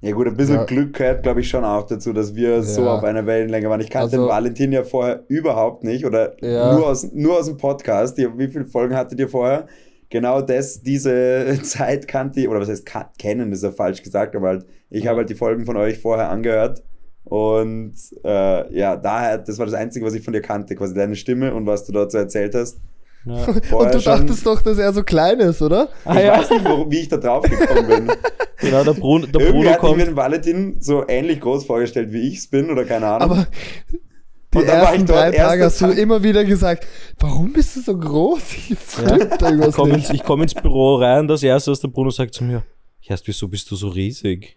Speaker 3: Ja gut, ein bisschen
Speaker 2: Ja.
Speaker 3: Glück gehört, glaube ich, schon auch dazu, dass wir so
Speaker 2: Ja.
Speaker 3: auf einer Wellenlänge waren. Ich kannte
Speaker 2: Also-
Speaker 3: den Valentin ja vorher überhaupt nicht oder
Speaker 2: Ja.
Speaker 3: nur, aus, nur aus dem Podcast. Wie viele Folgen hattet ihr vorher? Genau das, diese Zeit kannte ich, oder was heißt kennen, ist ja falsch gesagt, aber halt, ich habe halt die Folgen von euch vorher angehört und äh, ja, daher, das war das Einzige, was ich von dir kannte, quasi deine Stimme und was du dazu erzählt hast.
Speaker 1: Ja.
Speaker 2: Und du
Speaker 3: schon-
Speaker 2: dachtest doch, dass er so klein ist, oder?
Speaker 1: Ah,
Speaker 3: ich
Speaker 1: ja.
Speaker 3: weiß nicht, wo, wie ich da drauf gekommen bin.
Speaker 1: Genau, der Bruno, der Bruno
Speaker 3: hat ich mir
Speaker 1: kommt.
Speaker 3: den Valentin so ähnlich groß vorgestellt, wie ich es bin, oder keine Ahnung.
Speaker 2: Aber die
Speaker 3: Und dann war ich
Speaker 2: ersten
Speaker 3: dort
Speaker 2: drei Tage hast du
Speaker 3: Tag.
Speaker 2: immer wieder gesagt, warum bist du so groß? Da
Speaker 1: Ich
Speaker 2: irgendwas
Speaker 1: komme ins, ich komm ins Büro rein, das erste, was der Bruno sagt zu mir, Erst, wieso bist du so riesig?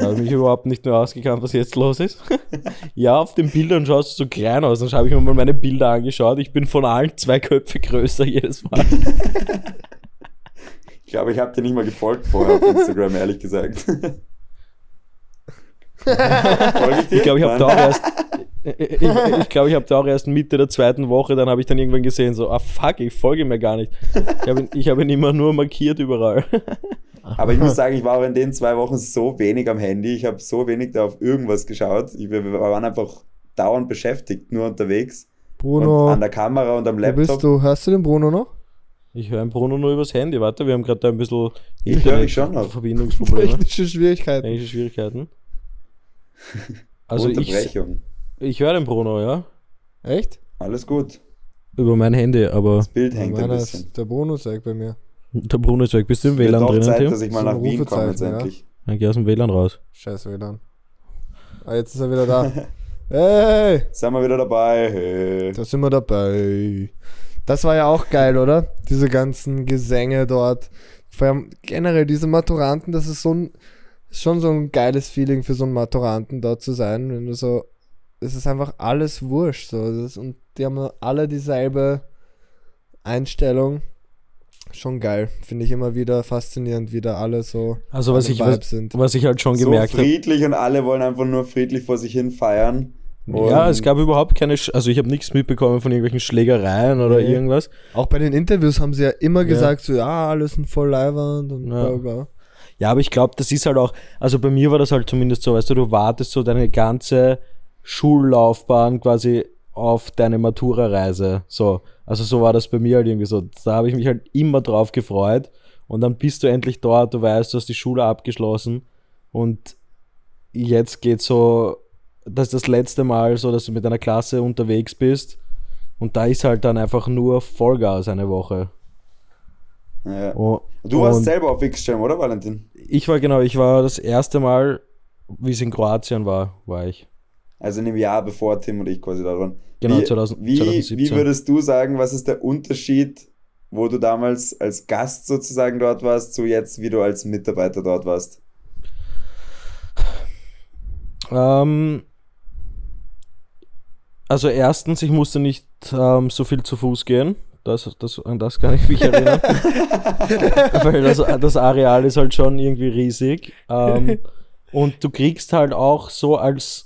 Speaker 1: Habe ich mich überhaupt nicht mehr ausgekannt, was jetzt los ist. ja, auf den Bildern schaust du so klein aus. Dann habe ich mir mal meine Bilder angeschaut. Ich bin von allen zwei Köpfe größer jedes Mal.
Speaker 3: Ich glaube, ich habe dir nicht mal gefolgt vorher auf Instagram, ehrlich gesagt. Ich
Speaker 1: glaube, ich habe da auch erst. Ich, ich glaube, ich habe da auch erst Mitte der zweiten Woche, dann habe ich dann irgendwann gesehen, so, ah fuck, ich folge mir gar nicht. Ich habe ihn, hab ihn immer nur markiert überall.
Speaker 3: Aber ich muss sagen, ich war auch in den zwei Wochen so wenig am Handy. Ich habe so wenig da auf irgendwas geschaut. Ich, wir, waren einfach dauernd beschäftigt, nur unterwegs. Und
Speaker 2: Bruno,
Speaker 3: an der Kamera und am
Speaker 2: wo
Speaker 3: Laptop.
Speaker 2: bist du? Hörst du den Bruno noch?
Speaker 1: Ich höre Bruno nur übers Handy. Warte, wir haben gerade da ein bisschen
Speaker 3: Ich höre mich schon noch.
Speaker 1: Verbindungsprobleme.
Speaker 2: Technische Schwierigkeiten.
Speaker 1: Technische Schwierigkeiten. Also ich,
Speaker 3: Unterbrechung.
Speaker 1: ich höre den Bruno, ja.
Speaker 2: Echt?
Speaker 3: Alles gut.
Speaker 1: Über mein Handy, aber
Speaker 3: Das Bild hängt ein bisschen.
Speaker 2: ist der Bonus weg bei mir.
Speaker 1: Der Bruno ist weg. Bist du im WLAN drinnen,
Speaker 3: Zeit,
Speaker 1: Tim?
Speaker 3: dass ich mal
Speaker 2: So
Speaker 3: nach Wien komme jetzt
Speaker 2: ja.
Speaker 1: Dann geh aus dem WLAN raus.
Speaker 2: Scheiß WLAN. Ah, jetzt ist er wieder da. hey,
Speaker 3: Sind wir wieder dabei? Hey.
Speaker 2: da sind wir dabei. Das war ja auch geil, oder? Diese ganzen Gesänge dort. Vor allem generell diese Maturanten, das ist so ein, schon so ein geiles Feeling für so einen Maturanten dort zu sein, wenn du so, es ist einfach alles wurscht, so, und die haben alle dieselbe Einstellung. Schon geil, finde ich immer wieder faszinierend, wie da alle so
Speaker 1: Also was ich, was,
Speaker 2: sind.
Speaker 1: was ich halt schon
Speaker 3: So
Speaker 1: gemerkt habe.
Speaker 3: friedlich und alle wollen einfach nur friedlich vor sich hin feiern.
Speaker 1: Ja, es gab überhaupt keine, Sch- also ich habe nichts mitbekommen von irgendwelchen Schlägereien oder
Speaker 2: Nee.
Speaker 1: irgendwas.
Speaker 2: Auch bei den Interviews haben sie ja immer
Speaker 1: Ja.
Speaker 2: gesagt, so, ja, alles sind voll leiwand und
Speaker 1: Ja.
Speaker 2: bla bla.
Speaker 1: Ja, aber ich glaube, das ist halt auch, also bei mir war das halt zumindest so, weißt du, du wartest so deine ganze Schullaufbahn quasi auf deine Matura-Reise. So, also so war das bei mir halt irgendwie so. Da habe ich mich halt immer drauf gefreut und dann bist du endlich dort, du weißt, du hast die Schule abgeschlossen und jetzt geht so, das ist das letzte Mal so, dass du mit deiner Klasse unterwegs bist und da ist halt dann einfach nur Vollgas eine Woche.
Speaker 3: Ja.
Speaker 1: Oh,
Speaker 3: Du warst
Speaker 1: und-
Speaker 3: selber auf X-Jam, oder Valentin?
Speaker 1: ich war genau, ich war das erste Mal, wie es in Kroatien war, war ich.
Speaker 3: Also in dem Jahr bevor Tim und ich quasi da waren.
Speaker 1: Genau,
Speaker 3: wie,
Speaker 1: 2000,
Speaker 3: wie,
Speaker 1: 2017.
Speaker 3: Wie würdest du sagen, was ist der Unterschied, wo du damals als Gast sozusagen dort warst, zu jetzt, wie du als Mitarbeiter dort warst?
Speaker 1: Ähm, also erstens, ich musste nicht ähm, so viel zu Fuß gehen. Das, das, an das kann ich mich erinnern. Weil das, das Areal ist halt schon irgendwie riesig. Ähm, und du kriegst halt auch so als,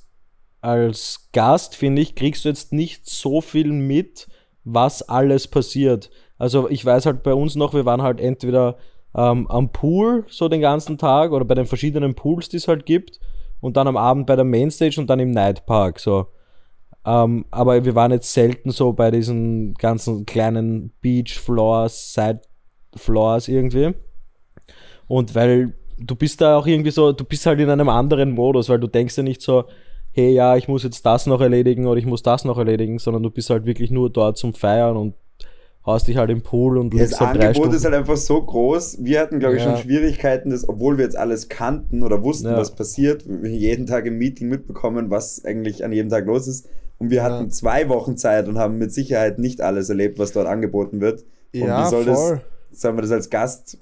Speaker 1: als Gast, finde ich, kriegst du jetzt nicht so viel mit, was alles passiert. Also ich weiß halt bei uns noch, wir waren halt entweder ähm, am Pool so den ganzen Tag oder bei den verschiedenen Pools, die es halt gibt und dann am Abend bei der Mainstage und dann im Nightpark so. Ähm, aber wir waren jetzt selten so bei diesen ganzen kleinen Beach Floors, Side Floors irgendwie. Und weil du bist da auch irgendwie so, du bist halt in einem anderen Modus, weil du denkst ja nicht so, hey ja, ich muss jetzt das noch erledigen oder ich muss das noch erledigen, sondern du bist halt wirklich nur dort zum Feiern und haust dich halt im Pool und
Speaker 3: Das
Speaker 1: liegst halt
Speaker 3: Angebot
Speaker 1: Stunden.
Speaker 3: ist halt einfach so groß. Wir hatten, glaube ich,
Speaker 2: Ja.
Speaker 3: schon Schwierigkeiten, das, obwohl wir jetzt alles kannten oder wussten,
Speaker 1: Ja.
Speaker 3: was passiert, wir jeden Tag im Meeting mitbekommen, was eigentlich an jedem Tag los ist. Und wir hatten
Speaker 2: Ja.
Speaker 3: zwei Wochen Zeit und haben mit Sicherheit nicht alles erlebt, was dort angeboten wird. Und
Speaker 2: Ja,
Speaker 3: wie soll
Speaker 2: voll.
Speaker 3: das, sagen wir das als Gast,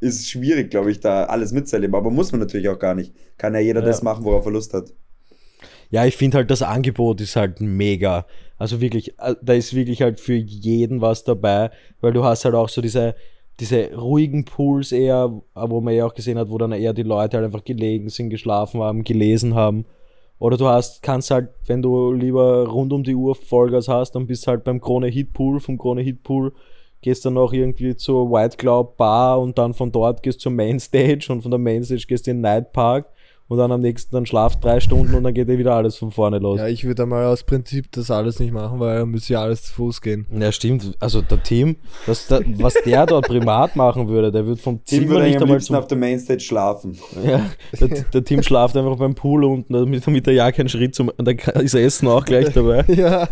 Speaker 3: ist schwierig, glaube ich, da alles mitzuerleben. Aber muss man natürlich auch gar nicht. Kann ja jeder das machen, worauf er Lust hat.
Speaker 1: Ja, ich finde halt, das Angebot ist halt mega. Also wirklich, äh, da ist wirklich halt für jeden was dabei, weil du hast halt auch so diese, diese ruhigen Pools eher, äh, wo man ja auch gesehen hat, wo dann eher die Leute halt einfach gelegen sind, geschlafen haben, gelesen haben. Oder du hast, kannst halt, wenn du lieber rund um die Uhr Vollgas hast, dann bist halt beim Krone Hit Pool, vom Krone Hit Pool gehst dann noch irgendwie zur White Cloud Bar und dann von dort gehst zur Mainstage und von der Mainstage gehst in den Night Park und dann am nächsten dann schlaft drei Stunden und dann geht dir wieder alles von vorne los.
Speaker 2: Ja, ich würde mal aus Prinzip das alles nicht machen, weil dann müsste ja alles zu Fuß gehen.
Speaker 1: Ja, stimmt. Also der Team, das, der, was der dort privat machen würde, der wird vom Zimmer
Speaker 3: würde
Speaker 1: nicht
Speaker 3: am
Speaker 1: einmal
Speaker 3: liebsten
Speaker 1: zum,
Speaker 3: auf der Mainstage schlafen.
Speaker 1: ja, der, der Team schlaft einfach beim Pool unten, damit, damit er ja keinen Schritt zum, und dann ist Essen auch gleich dabei.
Speaker 2: Ja.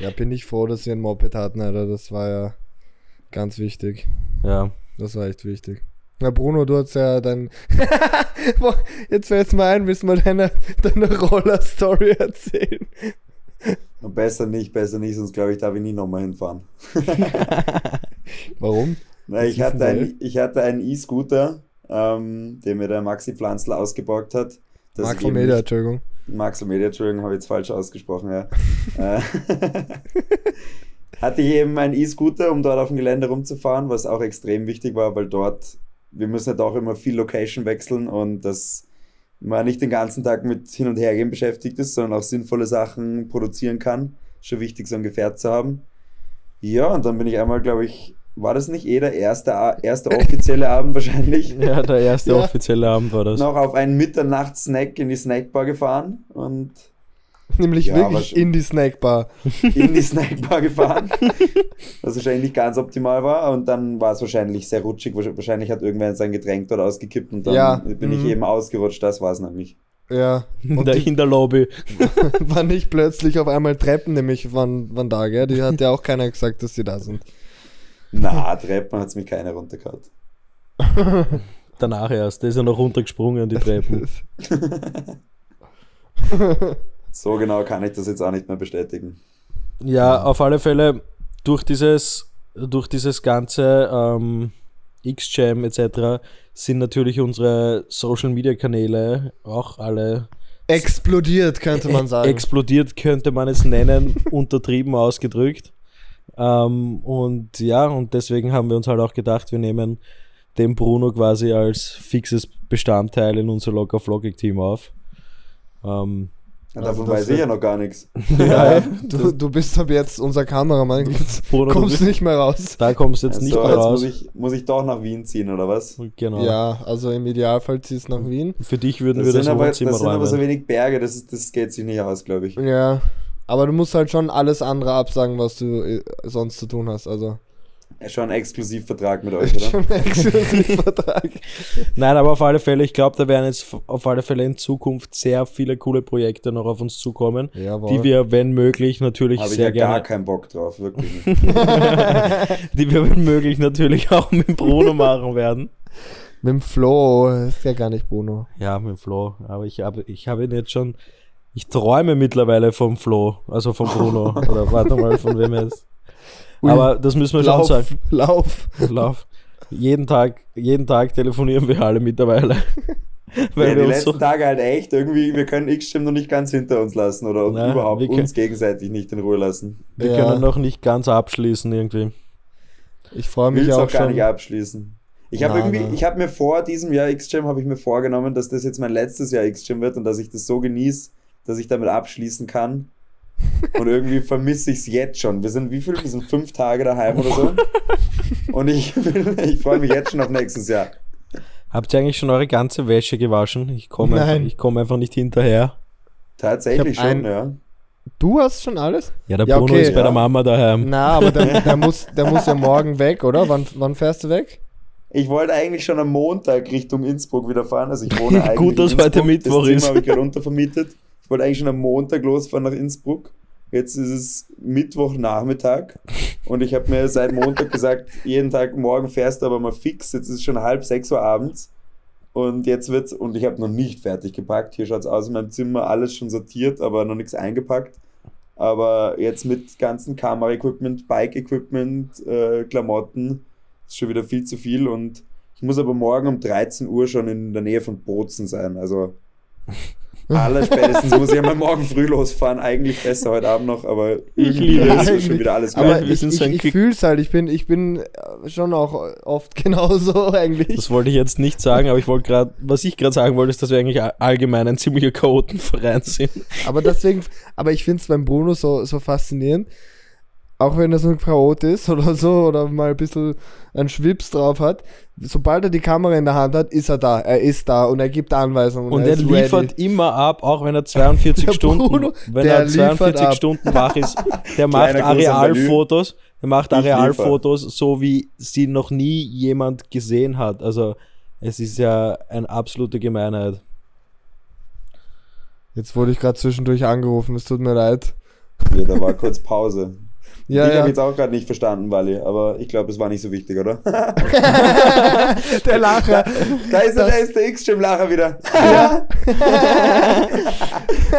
Speaker 2: Ja, bin ich froh, dass sie ein Moped hatten, Alter. Das war ja ganz wichtig.
Speaker 1: Ja.
Speaker 2: Das war echt wichtig. Na, Bruno, du hast ja dein. Boah, Jetzt fällt mir ein, willst du mal deine, deine Roller-Story erzählen?
Speaker 3: Besser nicht, besser nicht, sonst glaube ich, darf ich nie nochmal hinfahren.
Speaker 2: Warum?
Speaker 3: Na, ich, hatte ein, ich hatte einen E-Scooter, ähm, den mir der Maxi Pflanzl ausgeborgt hat. eben
Speaker 2: Media, Entschuldigung.
Speaker 3: Max und Media, Entschuldigung, habe ich jetzt falsch ausgesprochen, ja. Äh, Hatte ich eben einen E-Scooter, um dort auf dem Gelände rumzufahren, was auch extrem wichtig war, weil dort, wir müssen halt auch immer viel Location wechseln und dass man nicht den ganzen Tag mit Hin- und Hergehen beschäftigt ist, sondern auch sinnvolle Sachen produzieren kann. Schon wichtig, so ein Gefährt zu haben. Ja, und dann bin ich einmal, glaube ich, war das nicht eh der erste, erste offizielle Abend wahrscheinlich?
Speaker 1: Ja, der erste
Speaker 2: Ja.
Speaker 1: offizielle Abend war das.
Speaker 3: noch auf einen Mitternachtssnack in die Snackbar gefahren und
Speaker 2: Nämlich
Speaker 3: Ja,
Speaker 2: wirklich in die Snackbar.
Speaker 3: in die Snackbar gefahren, was wahrscheinlich nicht ganz optimal war und dann war es wahrscheinlich sehr rutschig, wahrscheinlich hat irgendwer sein Getränk dort ausgekippt und dann
Speaker 2: Ja,
Speaker 3: bin ich
Speaker 2: mhm.
Speaker 3: eben ausgerutscht, das war es nämlich.
Speaker 2: Ja.
Speaker 1: in,
Speaker 2: Und
Speaker 1: der,
Speaker 2: die
Speaker 1: in der Lobby.
Speaker 2: war nicht plötzlich auf einmal Treppen, nämlich von, von da, gell? Die hat ja auch keiner gesagt, dass die da sind.
Speaker 3: Na, Treppen hat es mich keiner runtergehauen.
Speaker 1: Danach erst. Der ist ja noch runtergesprungen, die Treppen.
Speaker 3: So genau kann ich das jetzt auch nicht mehr bestätigen.
Speaker 1: Ja, auf alle Fälle durch dieses, durch dieses ganze ähm, X-Jam etc. sind natürlich unsere Social Media Kanäle auch alle
Speaker 2: Explodiert, könnte man
Speaker 1: e-
Speaker 2: sagen.
Speaker 1: explodiert, könnte man es nennen, untertrieben ausgedrückt. Ähm, und ja, und deswegen haben wir uns halt auch gedacht, wir nehmen den Bruno quasi als fixes Bestandteil in unser Locker Vlogging Team auf. Ähm,
Speaker 3: Ja,
Speaker 2: Also
Speaker 3: davon
Speaker 2: das
Speaker 3: weiß ich ja noch gar nichts.
Speaker 2: ja, du, du bist ab jetzt unser Kameramann.
Speaker 1: Du
Speaker 2: Kommst
Speaker 1: bist,
Speaker 2: nicht mehr raus.
Speaker 1: da kommst du jetzt nicht
Speaker 3: Also,
Speaker 1: mehr
Speaker 3: jetzt
Speaker 1: raus.
Speaker 3: muss ich, muss ich doch nach Wien ziehen, oder was?
Speaker 1: Genau.
Speaker 2: Ja, also im Idealfall ziehst du nach Wien.
Speaker 1: Für dich würden
Speaker 3: Das
Speaker 1: wir
Speaker 3: sind,
Speaker 1: das
Speaker 3: aber, das
Speaker 1: Wohnzimmer
Speaker 3: sind aber so
Speaker 1: räumen.
Speaker 3: wenig Berge, das, ist, das geht sich nicht aus, glaube ich.
Speaker 2: Ja. Aber du musst halt schon alles andere absagen, was du äh, sonst zu tun hast. Also
Speaker 3: Schon ein Exklusivvertrag mit euch, oder?
Speaker 2: schon ein Exklusivvertrag.
Speaker 1: Nein, aber auf alle Fälle, ich glaube, da werden jetzt auf alle Fälle in Zukunft sehr viele coole Projekte noch auf uns zukommen,
Speaker 2: Jawohl.
Speaker 1: die wir, wenn möglich, natürlich
Speaker 3: Habe ich
Speaker 1: sehr
Speaker 3: ja gar
Speaker 1: gerne,
Speaker 3: keinen Bock drauf, wirklich
Speaker 1: die wir, wenn möglich, natürlich auch mit Bruno machen werden.
Speaker 2: Mit dem Flo, ist ja gar nicht Bruno.
Speaker 1: Ja, mit Flo. Aber ich habe, ich habe ihn jetzt schon, Ich träume mittlerweile vom Flo, also vom Bruno. Oder warte mal, von wem er ist.
Speaker 2: Ui,
Speaker 1: Aber das müssen wir schon
Speaker 2: Lauf,
Speaker 1: sagen.
Speaker 2: Lauf.
Speaker 1: Lauf. Jeden Tag, jeden Tag telefonieren wir alle mittlerweile. Weil
Speaker 3: Ja, die letzten
Speaker 1: so,
Speaker 3: Tage halt echt irgendwie, wir können X-Stim noch nicht ganz hinter uns lassen oder
Speaker 1: Nein,
Speaker 3: überhaupt
Speaker 1: wir können-
Speaker 3: uns gegenseitig nicht in Ruhe lassen.
Speaker 1: wir
Speaker 2: Ja.
Speaker 1: können noch nicht ganz abschließen irgendwie.
Speaker 2: Ich freue
Speaker 3: Will
Speaker 2: mich
Speaker 3: es
Speaker 2: auch
Speaker 3: auch gar
Speaker 2: schon.
Speaker 3: nicht abschließen. Ich habe irgendwie, ich habe mir vor diesem Jahr X-Jam habe ich mir vorgenommen, dass das jetzt mein letztes Jahr X-Jam wird und dass ich das so genieße, dass ich damit abschließen kann. Und irgendwie vermisse ich es jetzt schon. Wir sind wie viel? Wir sind fünf Tage daheim oder so. Und ich, ich freue mich jetzt schon auf nächstes Jahr.
Speaker 1: Habt ihr eigentlich schon eure ganze Wäsche gewaschen? Ich komme einfach, ich komm einfach nicht hinterher.
Speaker 3: Tatsächlich schon,
Speaker 2: ein-
Speaker 3: ja.
Speaker 2: Du hast schon alles?
Speaker 1: Ja, der
Speaker 2: Ja,
Speaker 1: Bruno
Speaker 2: okay,
Speaker 1: ist bei
Speaker 3: ja.
Speaker 1: der Mama daheim.
Speaker 2: Na, aber der, der, muss, der muss ja morgen weg, oder? Wann, wann fährst du weg?
Speaker 3: Ich wollte eigentlich schon am Montag Richtung Innsbruck wieder fahren. Also ich wohne eigentlich
Speaker 1: Gut, dass
Speaker 3: in
Speaker 1: heute. Mittwoch
Speaker 3: das Zimmer
Speaker 1: ist.
Speaker 3: habe ich gerade untervermietet. Ich wollte eigentlich schon am Montag losfahren nach Innsbruck. Jetzt ist es Mittwochnachmittag und ich habe mir seit Montag gesagt, jeden Tag morgen fährst du aber mal fix. Jetzt ist es schon halb sechs Uhr abends und jetzt wird's und ich habe noch nicht fertig gepackt. Hier schaut es aus in meinem Zimmer, alles schon sortiert, aber noch nichts eingepackt. Aber jetzt mit ganzen Kameraequipment, Bike-Equipment, äh, Klamotten ist schon wieder viel zu viel und ich muss aber morgen um 13 Uhr schon in der Nähe von Bozen sein. Also allerspätestens muss ich einmal morgen früh losfahren. Eigentlich besser heute Abend noch, aber
Speaker 1: Ich liebe es.
Speaker 3: ist schon wieder alles
Speaker 2: Aber
Speaker 1: wir
Speaker 3: gleich.
Speaker 2: ich,
Speaker 1: sind
Speaker 2: ich,
Speaker 1: so ein
Speaker 2: ich
Speaker 1: Quick-
Speaker 2: fühl's halt. Ich bin, ich bin äh, schon auch oft genauso eigentlich.
Speaker 1: Das wollte ich jetzt nicht sagen, aber ich wollte gerade, was ich gerade sagen wollte, ist, dass wir eigentlich all- allgemein ein ziemlicher Chaotenverein sind.
Speaker 2: Aber deswegen, aber ich finde es beim Bruno so, so faszinierend. Auch wenn er so ein Chaot ist oder so, oder mal ein bisschen einen Schwips drauf hat, sobald er die Kamera in der Hand hat, ist er da. Er ist da und er gibt Anweisungen.
Speaker 1: Und er
Speaker 2: ist
Speaker 1: liefert
Speaker 2: ready.
Speaker 1: immer ab, auch wenn er 42
Speaker 2: Der
Speaker 1: Stunden,
Speaker 2: Bruno,
Speaker 1: wenn er
Speaker 2: liefert
Speaker 1: 42
Speaker 2: ab.
Speaker 1: Stunden wach ist, der macht Arealfotos, der macht Arealfotos, so wie sie noch nie jemand gesehen hat. Also es ist ja eine absolute Gemeinheit.
Speaker 2: Jetzt wurde ich gerade zwischendurch angerufen, es tut mir leid.
Speaker 3: Ja, da war kurz Pause.
Speaker 2: Ja,
Speaker 3: ich
Speaker 2: ja.
Speaker 3: habe jetzt auch gerade nicht verstanden, Wally, aber ich glaube, es war nicht so wichtig, oder?
Speaker 2: der Lacher.
Speaker 3: Da ist, da ist der X-Stream-Lacher wieder.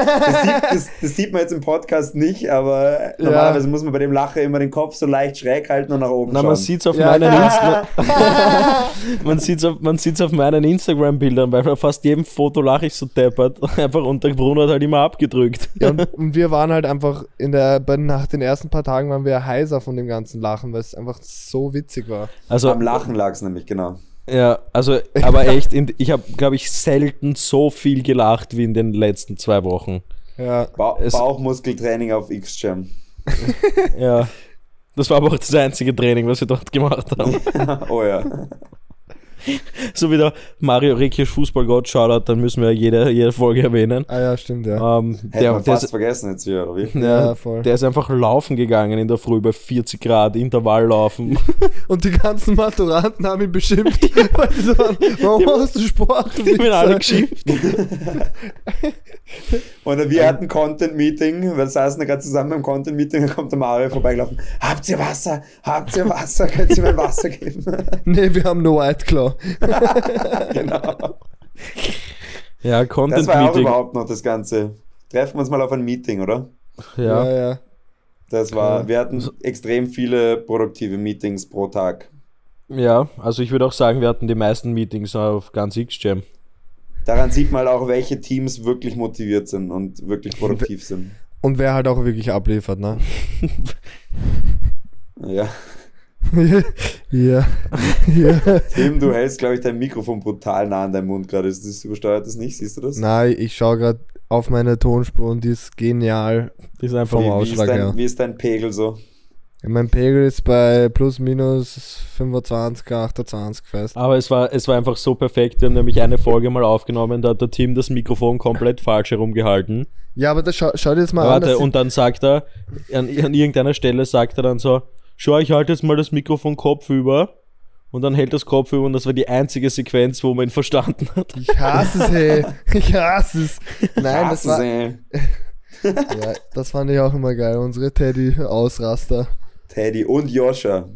Speaker 3: das, sieht, das, das sieht man jetzt im Podcast nicht, aber
Speaker 2: Ja.
Speaker 3: normalerweise muss man bei dem Lacher immer den Kopf so leicht schräg halten und nach oben
Speaker 1: Na,
Speaker 3: schauen.
Speaker 1: man sieht es auf,
Speaker 2: Ja.
Speaker 1: meinen Insta- man sieht's auf, man sieht's auf meinen Instagram-Bildern, weil bei fast jedem Foto lache ich so deppert. Einfach und der Bruno hat halt immer abgedrückt.
Speaker 2: Ja, und, und wir waren halt einfach in der, nach den ersten paar Tagen waren wir heiser von dem ganzen Lachen, weil es einfach so witzig war.
Speaker 1: Also,
Speaker 3: Am Lachen lag es nämlich, genau.
Speaker 1: Ja, also, aber echt, in, ich habe, glaube ich, selten so viel gelacht wie in den letzten zwei Wochen.
Speaker 2: Ja.
Speaker 3: Ba
Speaker 1: Es-
Speaker 3: Bauchmuskeltraining auf X-Jam.
Speaker 1: Ja. Das war aber auch das einzige Training, was wir dort gemacht haben.
Speaker 3: oh ja.
Speaker 1: so wie der Mario Rekic Fußballgott Shoutout, dann müssen wir jede, jede Folge erwähnen.
Speaker 2: Ah ja, stimmt, ja.
Speaker 1: Ähm,
Speaker 3: Hätte
Speaker 1: der,
Speaker 3: man
Speaker 1: der,
Speaker 3: fast
Speaker 1: ist,
Speaker 3: vergessen jetzt hier, oder wie?
Speaker 2: Ja,
Speaker 1: ja,
Speaker 2: voll.
Speaker 1: der ist einfach laufen gegangen in der Früh bei 40 Grad, Intervalllaufen.
Speaker 2: Und die ganzen Maturanten haben ihn beschimpft, weil die so waren, warum machst du Sport?
Speaker 1: Die haben ihn alle
Speaker 2: Wichser?"
Speaker 1: geschimpft.
Speaker 3: Und wir hatten Content-Meeting, wir saßen da gerade zusammen beim Content-Meeting, da kommt der Mario vorbeigelaufen. Habt ihr Wasser? Habt ihr Wasser? Könnt ihr mir Wasser geben?
Speaker 2: Nee, wir haben nur White Claw.
Speaker 3: genau.
Speaker 1: Ja,
Speaker 3: Das
Speaker 1: Content
Speaker 3: war ja auch
Speaker 1: Meeting.
Speaker 3: überhaupt noch das Ganze. Treffen wir uns mal auf ein Meeting, oder?
Speaker 1: Ja.
Speaker 2: ja. ja.
Speaker 3: Das war,
Speaker 2: Ja.
Speaker 3: wir hatten extrem viele produktive Meetings pro Tag.
Speaker 1: ja, also ich würde auch sagen, wir hatten die meisten Meetings auf ganz X-Jam.
Speaker 3: Daran sieht man auch, welche Teams wirklich motiviert sind und wirklich produktiv sind.
Speaker 2: Und wer halt auch wirklich abliefert, ne?
Speaker 3: Ja.
Speaker 2: Ja. ja.
Speaker 3: Tim, du hältst, glaube ich, dein Mikrofon brutal nah an deinem Mund gerade. Ist das übersteuert das nicht? Siehst du das?
Speaker 2: Nein, ich schaue gerade auf meine Tonspur und die ist genial.
Speaker 1: Das ist einfach
Speaker 2: Vom
Speaker 3: wie, wie, ist
Speaker 2: Ausschlag
Speaker 3: dein,
Speaker 2: her.
Speaker 3: wie ist dein Pegel so?
Speaker 2: Mein Pegel ist bei plus minus 25, 28 fest.
Speaker 1: Aber es war, es war einfach so perfekt. Wir haben nämlich eine Folge mal aufgenommen, da hat der Tim das Mikrofon komplett falsch herumgehalten.
Speaker 2: Ja, aber das schau, schau dir das mal an.
Speaker 1: Warte, und dann sagt er, an, an irgendeiner Stelle sagt er dann so, schau, ich halte jetzt mal das Mikrofon kopfüber. Und dann hält das kopfüber und das war die einzige Sequenz, wo man ihn verstanden hat.
Speaker 2: ich hasse es, hey. Ich hasse es. Nein, das
Speaker 3: Hasse
Speaker 2: war,
Speaker 3: sie.
Speaker 2: ja, das fand ich auch immer geil. Unsere Teddy-Ausraster.
Speaker 3: Teddy und Joscha.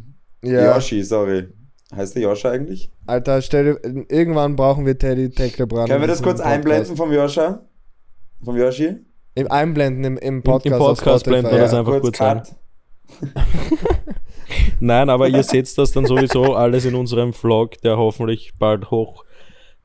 Speaker 2: Ja,
Speaker 3: Yoshi, sorry. Heißt der Joscha eigentlich?
Speaker 2: Alter, stell dir, irgendwann brauchen wir Teddy Tecklebrand.
Speaker 3: Können wir das kurz einblenden vom Joscha? Vom Yoshi?
Speaker 2: Im Einblenden im, im
Speaker 1: Im,
Speaker 2: Podcast.
Speaker 1: im
Speaker 2: auf
Speaker 1: Podcast blenden wir das
Speaker 3: Ja,
Speaker 1: einfach kurz ein. Nein, aber ihr seht das dann sowieso alles in unserem Vlog, der hoffentlich bald hoch,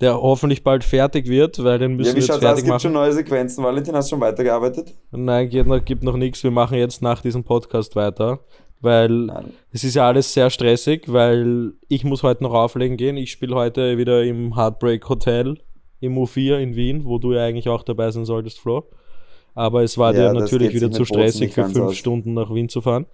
Speaker 1: der hoffentlich bald fertig wird, weil den müssen
Speaker 3: Ja,
Speaker 1: wir
Speaker 3: wie
Speaker 1: jetzt
Speaker 3: schaut's aus?
Speaker 1: fertig
Speaker 3: Gibt
Speaker 1: machen.
Speaker 3: schon neue Sequenzen? Valentin, hast du schon weitergearbeitet?
Speaker 1: Nein, geht noch, gibt noch nichts. Wir machen jetzt nach diesem Podcast weiter, weil
Speaker 3: Nein.
Speaker 1: es ist ja alles sehr stressig, weil ich muss heute noch auflegen gehen. Ich spiele heute wieder im Heartbreak Hotel im U4 in Wien, wo du ja eigentlich auch dabei sein solltest, Flo. Aber es war
Speaker 3: Ja,
Speaker 1: dir natürlich wieder zu stressig für fünf
Speaker 3: aus.
Speaker 1: Stunden nach Wien zu fahren.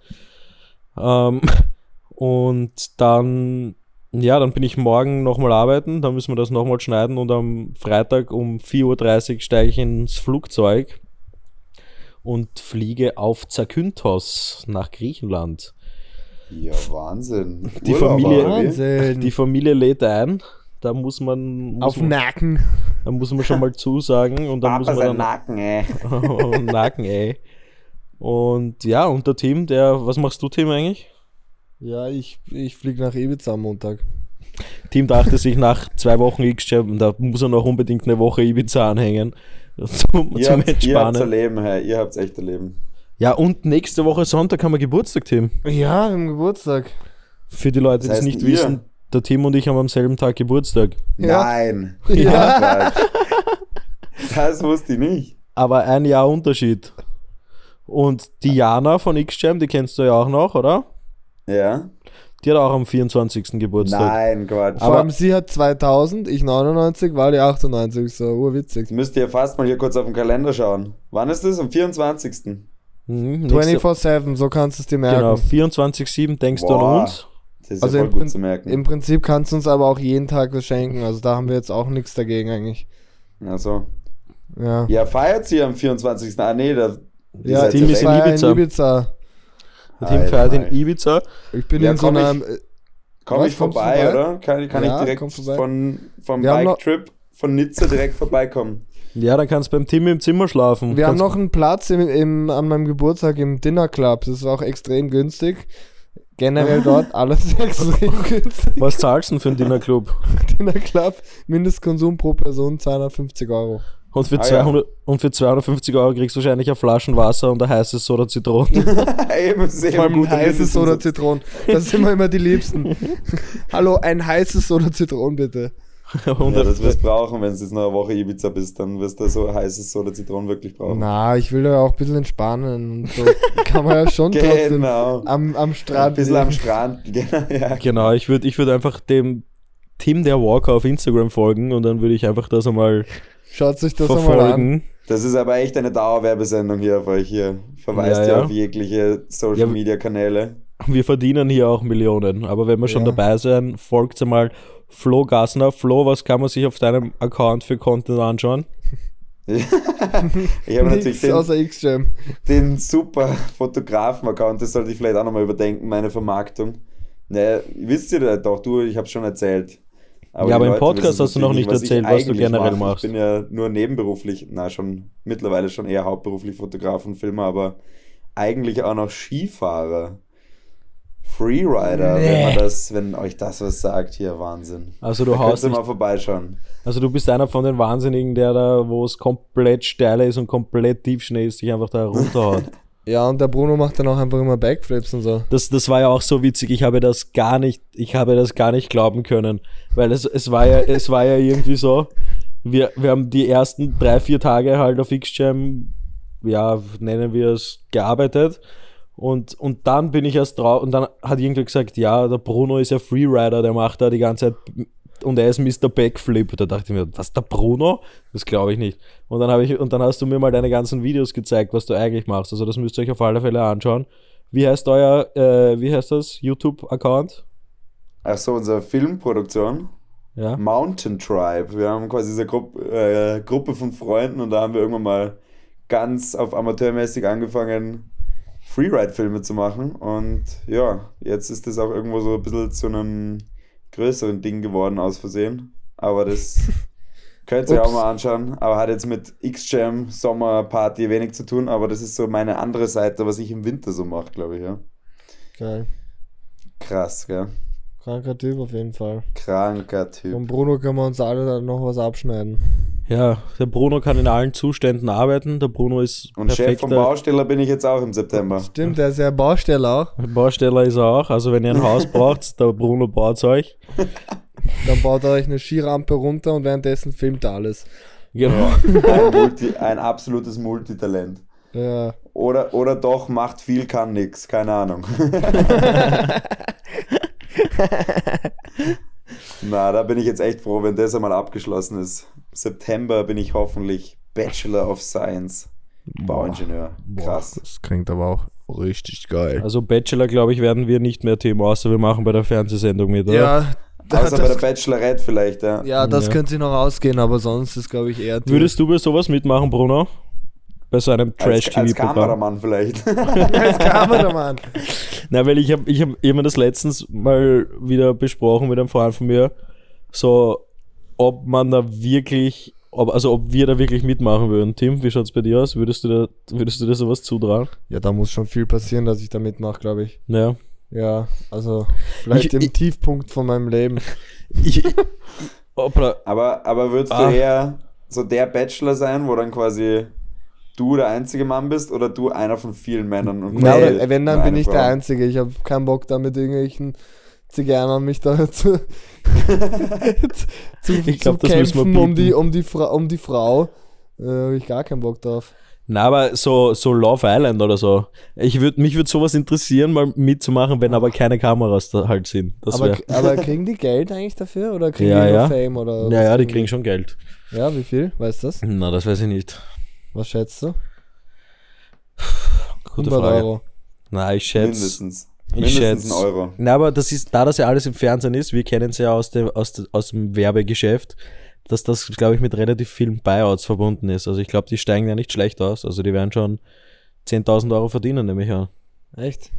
Speaker 1: Ähm, und dann, ja, dann bin ich morgen nochmal arbeiten, dann müssen wir das nochmal schneiden und am Freitag um 4.30 Uhr steige ich ins Flugzeug und fliege auf Zakynthos nach Griechenland.
Speaker 3: Ja, Wahnsinn.
Speaker 1: Die
Speaker 3: Urlaub,
Speaker 1: Familie-?
Speaker 2: Wahnsinn.
Speaker 1: Die Familie lädt ein, da muss man, muss
Speaker 2: Auf
Speaker 1: man,
Speaker 2: Nacken.
Speaker 1: Da muss man schon mal zusagen und dann
Speaker 3: Papa
Speaker 1: muss man dann
Speaker 3: Nacken, ey.
Speaker 1: Nacken, ey. Und ja, und der Tim, der, was machst du, Tim, eigentlich?
Speaker 2: Ja, ich, ich fliege nach Ibiza am Montag.
Speaker 1: Tim dachte sich nach zwei Wochen X-Champ, da muss er noch unbedingt eine Woche Ibiza anhängen. Zum,
Speaker 3: Ihr
Speaker 1: zum
Speaker 3: habt, ihr habt's
Speaker 1: Entspannen.
Speaker 3: erleben, hey. Ihr habt's echt erleben.
Speaker 1: Ja, und nächste Woche Sonntag haben wir Geburtstag, Tim.
Speaker 2: Ja, im Geburtstag.
Speaker 1: Für die Leute, die es nicht
Speaker 3: ihr?
Speaker 1: wissen, der Tim und ich haben am selben Tag Geburtstag.
Speaker 2: Ja.
Speaker 3: Nein.
Speaker 2: Ja.
Speaker 3: Das wusste ich nicht.
Speaker 1: Aber ein Jahr Unterschied. Und Diana von X-Jam, die kennst du ja auch noch, oder?
Speaker 3: Ja?
Speaker 1: Die hat auch am 24. Geburtstag.
Speaker 3: Nein, Quatsch.
Speaker 2: Vor allem sie hat 2000, ich 99, war die 98, so urwitzig.
Speaker 3: Müsst ihr fast mal hier kurz auf den Kalender schauen. Wann ist das? Am 24.
Speaker 1: Mhm, nächste-
Speaker 2: 24-7, so kannst du es dir merken.
Speaker 1: Genau, 24-7 denkst du an
Speaker 3: Boah.
Speaker 1: uns.
Speaker 3: Das ist
Speaker 2: Also
Speaker 3: ja voll gut zu merken.
Speaker 2: im Prinzip kannst du uns aber auch jeden Tag was schenken, also da haben wir jetzt auch nichts dagegen eigentlich.
Speaker 3: also.
Speaker 2: Ja.
Speaker 3: Ja, feiert sie am 24. Ah, nee, da.
Speaker 2: Ja,
Speaker 1: Team ist
Speaker 2: ich
Speaker 1: in
Speaker 2: war
Speaker 1: Ibiza.
Speaker 2: in Ibiza.
Speaker 1: Der
Speaker 3: Alter,
Speaker 1: feiert in. Ibiza.
Speaker 2: Ich bin
Speaker 3: Ja,
Speaker 2: in so
Speaker 3: komm,
Speaker 2: einer.
Speaker 3: Komm
Speaker 2: Was,
Speaker 3: ich
Speaker 2: du
Speaker 3: vorbei,
Speaker 2: vorbei?
Speaker 3: oder? Kann, kann
Speaker 2: Ja,
Speaker 3: ich direkt
Speaker 2: komm
Speaker 3: von, vom
Speaker 2: haben
Speaker 3: Bike-Trip von Nizza direkt vorbeikommen?
Speaker 1: Ja, dann kannst du beim Tim im Zimmer schlafen.
Speaker 2: Wir haben
Speaker 1: kannst,
Speaker 2: noch einen Platz im, im, an meinem Geburtstag im Dinner Club. Das ist auch extrem günstig. Generell dort alles extrem günstig.
Speaker 1: Was zahlst du denn für einen Dinnerclub?
Speaker 2: Dinner Club, Mindestkonsum pro Person 250 Euro.
Speaker 1: Und für,
Speaker 3: Ah,
Speaker 1: 200, und für 250 Euro kriegst du wahrscheinlich eine Flaschen Wasser und ein heißes Soda Zitronen.
Speaker 3: Eben, sehr
Speaker 2: Vor allem ein heißes Soda. Zitronen. Das sind wir immer die Liebsten. Hallo, ein heißes Soda Zitronen bitte.
Speaker 3: Ja, das wirst du brauchen, wenn du jetzt noch eine Woche Ibiza bist, dann wirst du so heißes Soda Zitronen wirklich brauchen.
Speaker 2: Na, ich will ja auch ein bisschen entspannen. Und so kann man ja schon trotzdem
Speaker 3: Genau.
Speaker 2: am, am
Speaker 3: Ein
Speaker 2: Strand.
Speaker 3: bisschen am. Strand. Genau, ja.
Speaker 1: genau, ich würde ich würd einfach dem Tim der Walker auf Instagram folgen und dann würde ich einfach das einmal
Speaker 2: Schaut sich das einmal an.
Speaker 1: verfolgen.
Speaker 3: Das ist aber echt eine Dauerwerbesendung hier auf euch. Hier verweist
Speaker 1: Ja,
Speaker 3: ihr
Speaker 1: ja.
Speaker 3: auf jegliche Social
Speaker 1: Ja,
Speaker 3: Media Kanäle.
Speaker 1: Wir verdienen hier auch Millionen. Aber wenn wir schon
Speaker 2: Ja.
Speaker 1: dabei sind, folgt einmal Flo Gassner. Flo, was kann man sich auf deinem Account für Content anschauen?
Speaker 3: Ich habe natürlich den, den super Fotografen-Account, das sollte ich vielleicht auch nochmal überdenken, meine Vermarktung. Ne, wisst ihr das doch, du, ich habe schon erzählt.
Speaker 1: Ja, aber
Speaker 3: die
Speaker 1: im
Speaker 3: Leute
Speaker 1: Podcast hast du noch nicht
Speaker 3: ich
Speaker 1: erzählt, was du generell
Speaker 3: mache.
Speaker 1: machst.
Speaker 3: Ich bin ja nur nebenberuflich, na schon mittlerweile schon eher hauptberuflich Fotograf und Filmer, aber eigentlich auch noch Skifahrer. Freerider, wenn man das, wenn euch das was sagt, hier Wahnsinn.
Speaker 1: Also du
Speaker 3: da
Speaker 1: haust nicht,
Speaker 3: mal vorbeischauen.
Speaker 1: also du bist einer von den Wahnsinnigen, der da, wo es komplett steil ist und komplett Tiefschnee ist, sich einfach da runterhaut.
Speaker 2: Ja, und der Bruno macht dann auch einfach immer Backflips und so.
Speaker 1: Das, das war ja auch so witzig. Ich habe das gar nicht, ich habe das gar nicht glauben können, weil es, es war ja, es war ja irgendwie so. Wir, wir haben die ersten drei, vier Tage halt auf X-Jam, ja, nennen wir es, gearbeitet. Und, und dann bin ich erst drauf, und dann hat irgendwer gesagt, ja, der Bruno ist ja Freerider, der macht da die ganze Zeit, und er ist Mr. Backflip. Da dachte ich mir, was, der Bruno? Das glaube ich nicht. Und dann habe ich, und dann hast du mir mal deine ganzen Videos gezeigt, was du eigentlich machst. Also das müsst ihr euch auf alle Fälle anschauen. Wie heißt euer, äh, wie heißt das, YouTube-Account?
Speaker 3: Ach so, unsere Filmproduktion.
Speaker 1: Ja.
Speaker 3: Mountain Tribe. Wir haben quasi diese Gruppe, äh, Gruppe von Freunden und da haben wir irgendwann mal ganz auf amateurmäßig angefangen, Freeride-Filme zu machen. Und ja, jetzt ist das auch irgendwo so ein bisschen zu einem größeren Ding geworden aus Versehen. Aber das könnt ihr
Speaker 2: Ups.
Speaker 3: auch mal anschauen. Aber hat jetzt mit X-Jam Sommerparty wenig zu tun. Aber das ist so meine andere Seite, was ich im Winter so mache, glaube ich. Ja.
Speaker 2: Geil.
Speaker 3: Krass, gell?
Speaker 2: Kranker Typ auf jeden Fall.
Speaker 3: Kranker Typ.
Speaker 2: Von Bruno können wir uns alle dann noch was abschneiden.
Speaker 1: Ja, der Bruno kann in allen Zuständen arbeiten. Der Bruno ist
Speaker 3: Und Chef vom Bausteller bin ich jetzt auch im September.
Speaker 2: Stimmt, der ist ja Bausteller auch.
Speaker 1: Bausteller ist er auch. Also wenn ihr ein Haus braucht, der Bruno baut euch.
Speaker 2: Dann baut er euch eine Skirampe runter und währenddessen filmt er alles.
Speaker 1: Genau.
Speaker 3: Ein, Multi, ein absolutes Multitalent.
Speaker 2: Ja.
Speaker 3: Oder, oder doch, macht viel, kann nix. Keine Ahnung. Na, da bin ich jetzt echt froh, wenn das einmal abgeschlossen ist. September bin ich hoffentlich Bachelor of Science. Bauingenieur. Krass.
Speaker 2: Das klingt aber auch richtig geil.
Speaker 1: Also Bachelor, glaube ich, werden wir nicht mehr Thema, außer wir machen bei der Fernsehsendung mit, oder?
Speaker 2: Ja, da,
Speaker 3: Außer bei der
Speaker 2: das,
Speaker 3: Bachelorette vielleicht, ja.
Speaker 2: ja, das
Speaker 1: Ja.
Speaker 2: könnte sich noch ausgehen, aber sonst ist, glaube ich, eher.
Speaker 1: Würdest du bei sowas mitmachen, Bruno? Bei so einem
Speaker 3: Als, als
Speaker 1: Trash-TV-Programm?
Speaker 3: Kameramann vielleicht.
Speaker 2: als Kameramann.
Speaker 1: Na, weil ich habe ich hab, ich hab mir das letztens mal wieder besprochen mit einem Freund von mir, so ob man da wirklich, ob, also ob wir da wirklich mitmachen würden. Tim, wie schaut's bei dir aus? Würdest du da, würdest du dir sowas zutrauen?
Speaker 2: Ja, da muss schon viel passieren, dass ich da mitmache, glaube ich.
Speaker 1: Ja.
Speaker 2: Ja, also vielleicht
Speaker 1: Ich-
Speaker 2: im
Speaker 1: ich-
Speaker 2: Tiefpunkt von meinem Leben.
Speaker 1: Ich.
Speaker 3: Aber, aber würdest
Speaker 1: Ah.
Speaker 3: du eher so der Bachelor sein, wo dann quasi du der einzige Mann bist oder du einer von vielen Männern? Und quasi
Speaker 2: oder, wenn, dann bin ich
Speaker 3: Frau?
Speaker 2: der Einzige. Ich habe keinen Bock da mit irgendwelchen Zigeuner mich da zu, zu,
Speaker 1: Ich glaub,
Speaker 2: zu
Speaker 1: das müssen wir
Speaker 2: kämpfen um die, um, die Fra um die Frau. Äh, habe ich gar keinen Bock drauf.
Speaker 1: Na, aber so, so Love Island oder so. Ich würd, mich würde sowas interessieren, mal mitzumachen, wenn aber keine Kameras da halt sind. Das
Speaker 2: Aber, aber kriegen die Geld eigentlich dafür oder kriegen
Speaker 1: Ja,
Speaker 2: die nur
Speaker 1: ja.
Speaker 2: Fame? Oder
Speaker 1: ja,
Speaker 2: was
Speaker 1: ja, die kriegen schon Geld.
Speaker 2: Ja, wie viel? Weißt du das?
Speaker 1: Na, das weiß ich nicht.
Speaker 2: Was schätzt du?
Speaker 1: Gute
Speaker 2: 100
Speaker 1: Frage.
Speaker 2: Euro.
Speaker 1: Na, ich schätze.
Speaker 3: Mindestens.
Speaker 1: Ich
Speaker 3: Mindestens
Speaker 1: schätze.
Speaker 3: ein Euro.
Speaker 1: Na, aber das ist, da das ja alles im Fernsehen ist, wir kennen es ja aus dem, aus, aus dem Werbegeschäft, dass das, glaube ich, mit relativ vielen Buyouts verbunden ist. Also ich glaube, die steigen ja nicht schlecht aus. Also die werden schon 10.000 Euro verdienen, nehme ich an.
Speaker 2: Echt?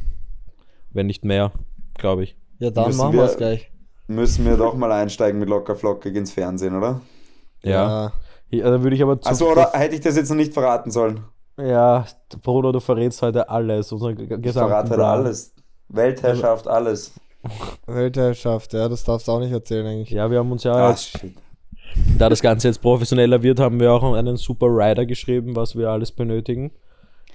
Speaker 1: Wenn nicht mehr, glaube ich.
Speaker 2: Ja, dann
Speaker 3: Müssen
Speaker 2: machen
Speaker 3: wir-
Speaker 2: wir es gleich.
Speaker 3: Müssen wir doch mal einsteigen mit locker flockig ins Fernsehen, oder?
Speaker 1: Ja. ja. Da würde ich aber zu.
Speaker 3: Achso, oder hätte ich das jetzt noch nicht verraten sollen?
Speaker 1: Ja, Bruno, du verrätst heute alles. Unseren
Speaker 3: Ich verrate
Speaker 1: Plan.
Speaker 3: alles. Weltherrschaft, alles.
Speaker 2: Weltherrschaft, ja, das darfst du auch nicht erzählen eigentlich.
Speaker 1: Ja, wir haben uns ja jetzt,
Speaker 3: shit.
Speaker 1: da das Ganze jetzt professioneller wird, haben wir auch einen super Rider geschrieben, was wir alles benötigen.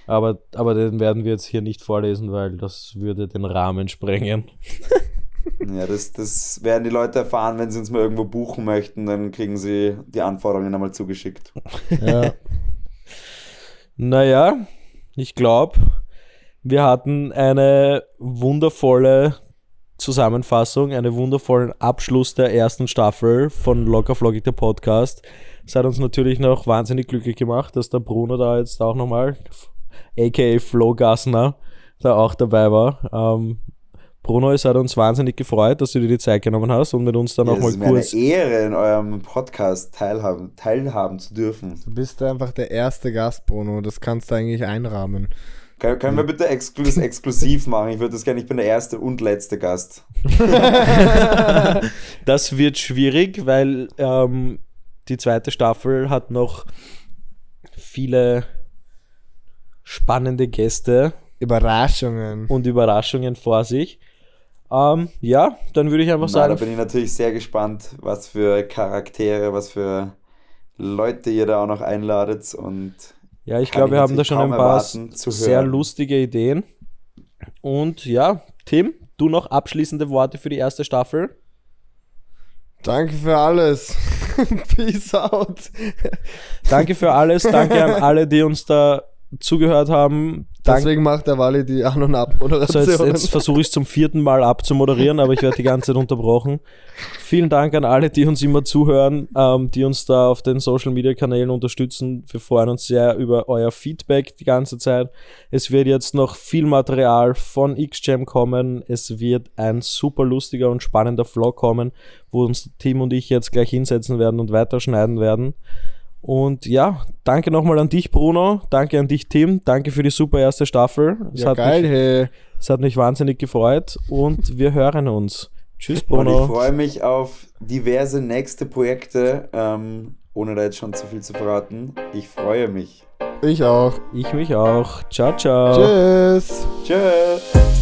Speaker 1: Aber, aber den werden wir jetzt hier nicht vorlesen, weil das würde den Rahmen sprengen.
Speaker 3: Ja, das, das werden die Leute erfahren, wenn sie uns mal irgendwo buchen möchten, dann kriegen sie die Anforderungen einmal zugeschickt.
Speaker 2: Ja.
Speaker 1: Naja, ich glaube, wir hatten eine wundervolle Zusammenfassung, einen wundervollen Abschluss der ersten Staffel von Locker Flockig, der Podcast. Es hat uns natürlich noch wahnsinnig glücklich gemacht, dass der Bruno da jetzt auch nochmal, aka Flo Gassner, da auch dabei war. Ähm, Bruno, es hat uns wahnsinnig gefreut, dass du dir die Zeit genommen hast und mit uns dann
Speaker 3: Ja,
Speaker 1: auch
Speaker 3: es
Speaker 1: mal
Speaker 3: ist mir
Speaker 1: kurz.
Speaker 3: eine Ehre, in eurem Podcast teilhaben, teilhaben zu dürfen.
Speaker 2: Du bist einfach der erste Gast, Bruno. Das kannst du eigentlich einrahmen.
Speaker 3: Können, können wir bitte exklu das exklusiv machen? Ich würde das gerne, ich bin der erste und letzte Gast.
Speaker 1: Das wird schwierig, weil ähm, die zweite Staffel hat noch viele spannende Gäste
Speaker 2: Überraschungen.
Speaker 1: und Überraschungen vor sich. Ähm, ja, dann würde ich einfach
Speaker 3: Na, da
Speaker 1: sagen,
Speaker 3: bin ich natürlich sehr gespannt, was für Charaktere, was für Leute ihr da auch noch einladet und
Speaker 1: ja, ich glaube, wir haben da schon ein paar
Speaker 3: erwarten, zu
Speaker 1: sehr lustige Ideen. Und ja, Tim, du noch abschließende Worte für die erste Staffel?
Speaker 2: Danke für alles. Peace out.
Speaker 1: Danke für alles, danke an alle, die uns da zugehört haben.
Speaker 2: Deswegen macht der Wally die An- und
Speaker 1: So,
Speaker 2: Ab-Moderation.
Speaker 1: jetzt, jetzt versuche ich es zum vierten Mal abzumoderieren, aber ich werde die ganze Zeit unterbrochen. Vielen Dank an alle, die uns immer zuhören, ähm, die uns da auf den Social Media Kanälen unterstützen. Wir freuen uns sehr über euer Feedback die ganze Zeit. Es wird jetzt noch viel Material von XJam kommen. Es wird ein super lustiger und spannender Vlog kommen, wo uns Tim und ich jetzt gleich hinsetzen werden und weiterschneiden werden. Und ja, danke nochmal an dich, Bruno. Danke an dich, Tim. Danke für die super erste Staffel. Es
Speaker 2: ja,
Speaker 1: hat
Speaker 2: geil,
Speaker 1: mich
Speaker 2: hey.
Speaker 1: es hat mich wahnsinnig gefreut und wir hören uns. Tschüss,
Speaker 3: Und ich
Speaker 1: Bruno.
Speaker 3: freue mich auf diverse nächste Projekte, ähm, ohne da jetzt schon zu viel zu verraten. Ich freue mich.
Speaker 2: Ich auch.
Speaker 1: Ich mich auch. Ciao, ciao.
Speaker 2: Tschüss.
Speaker 3: Tschüss.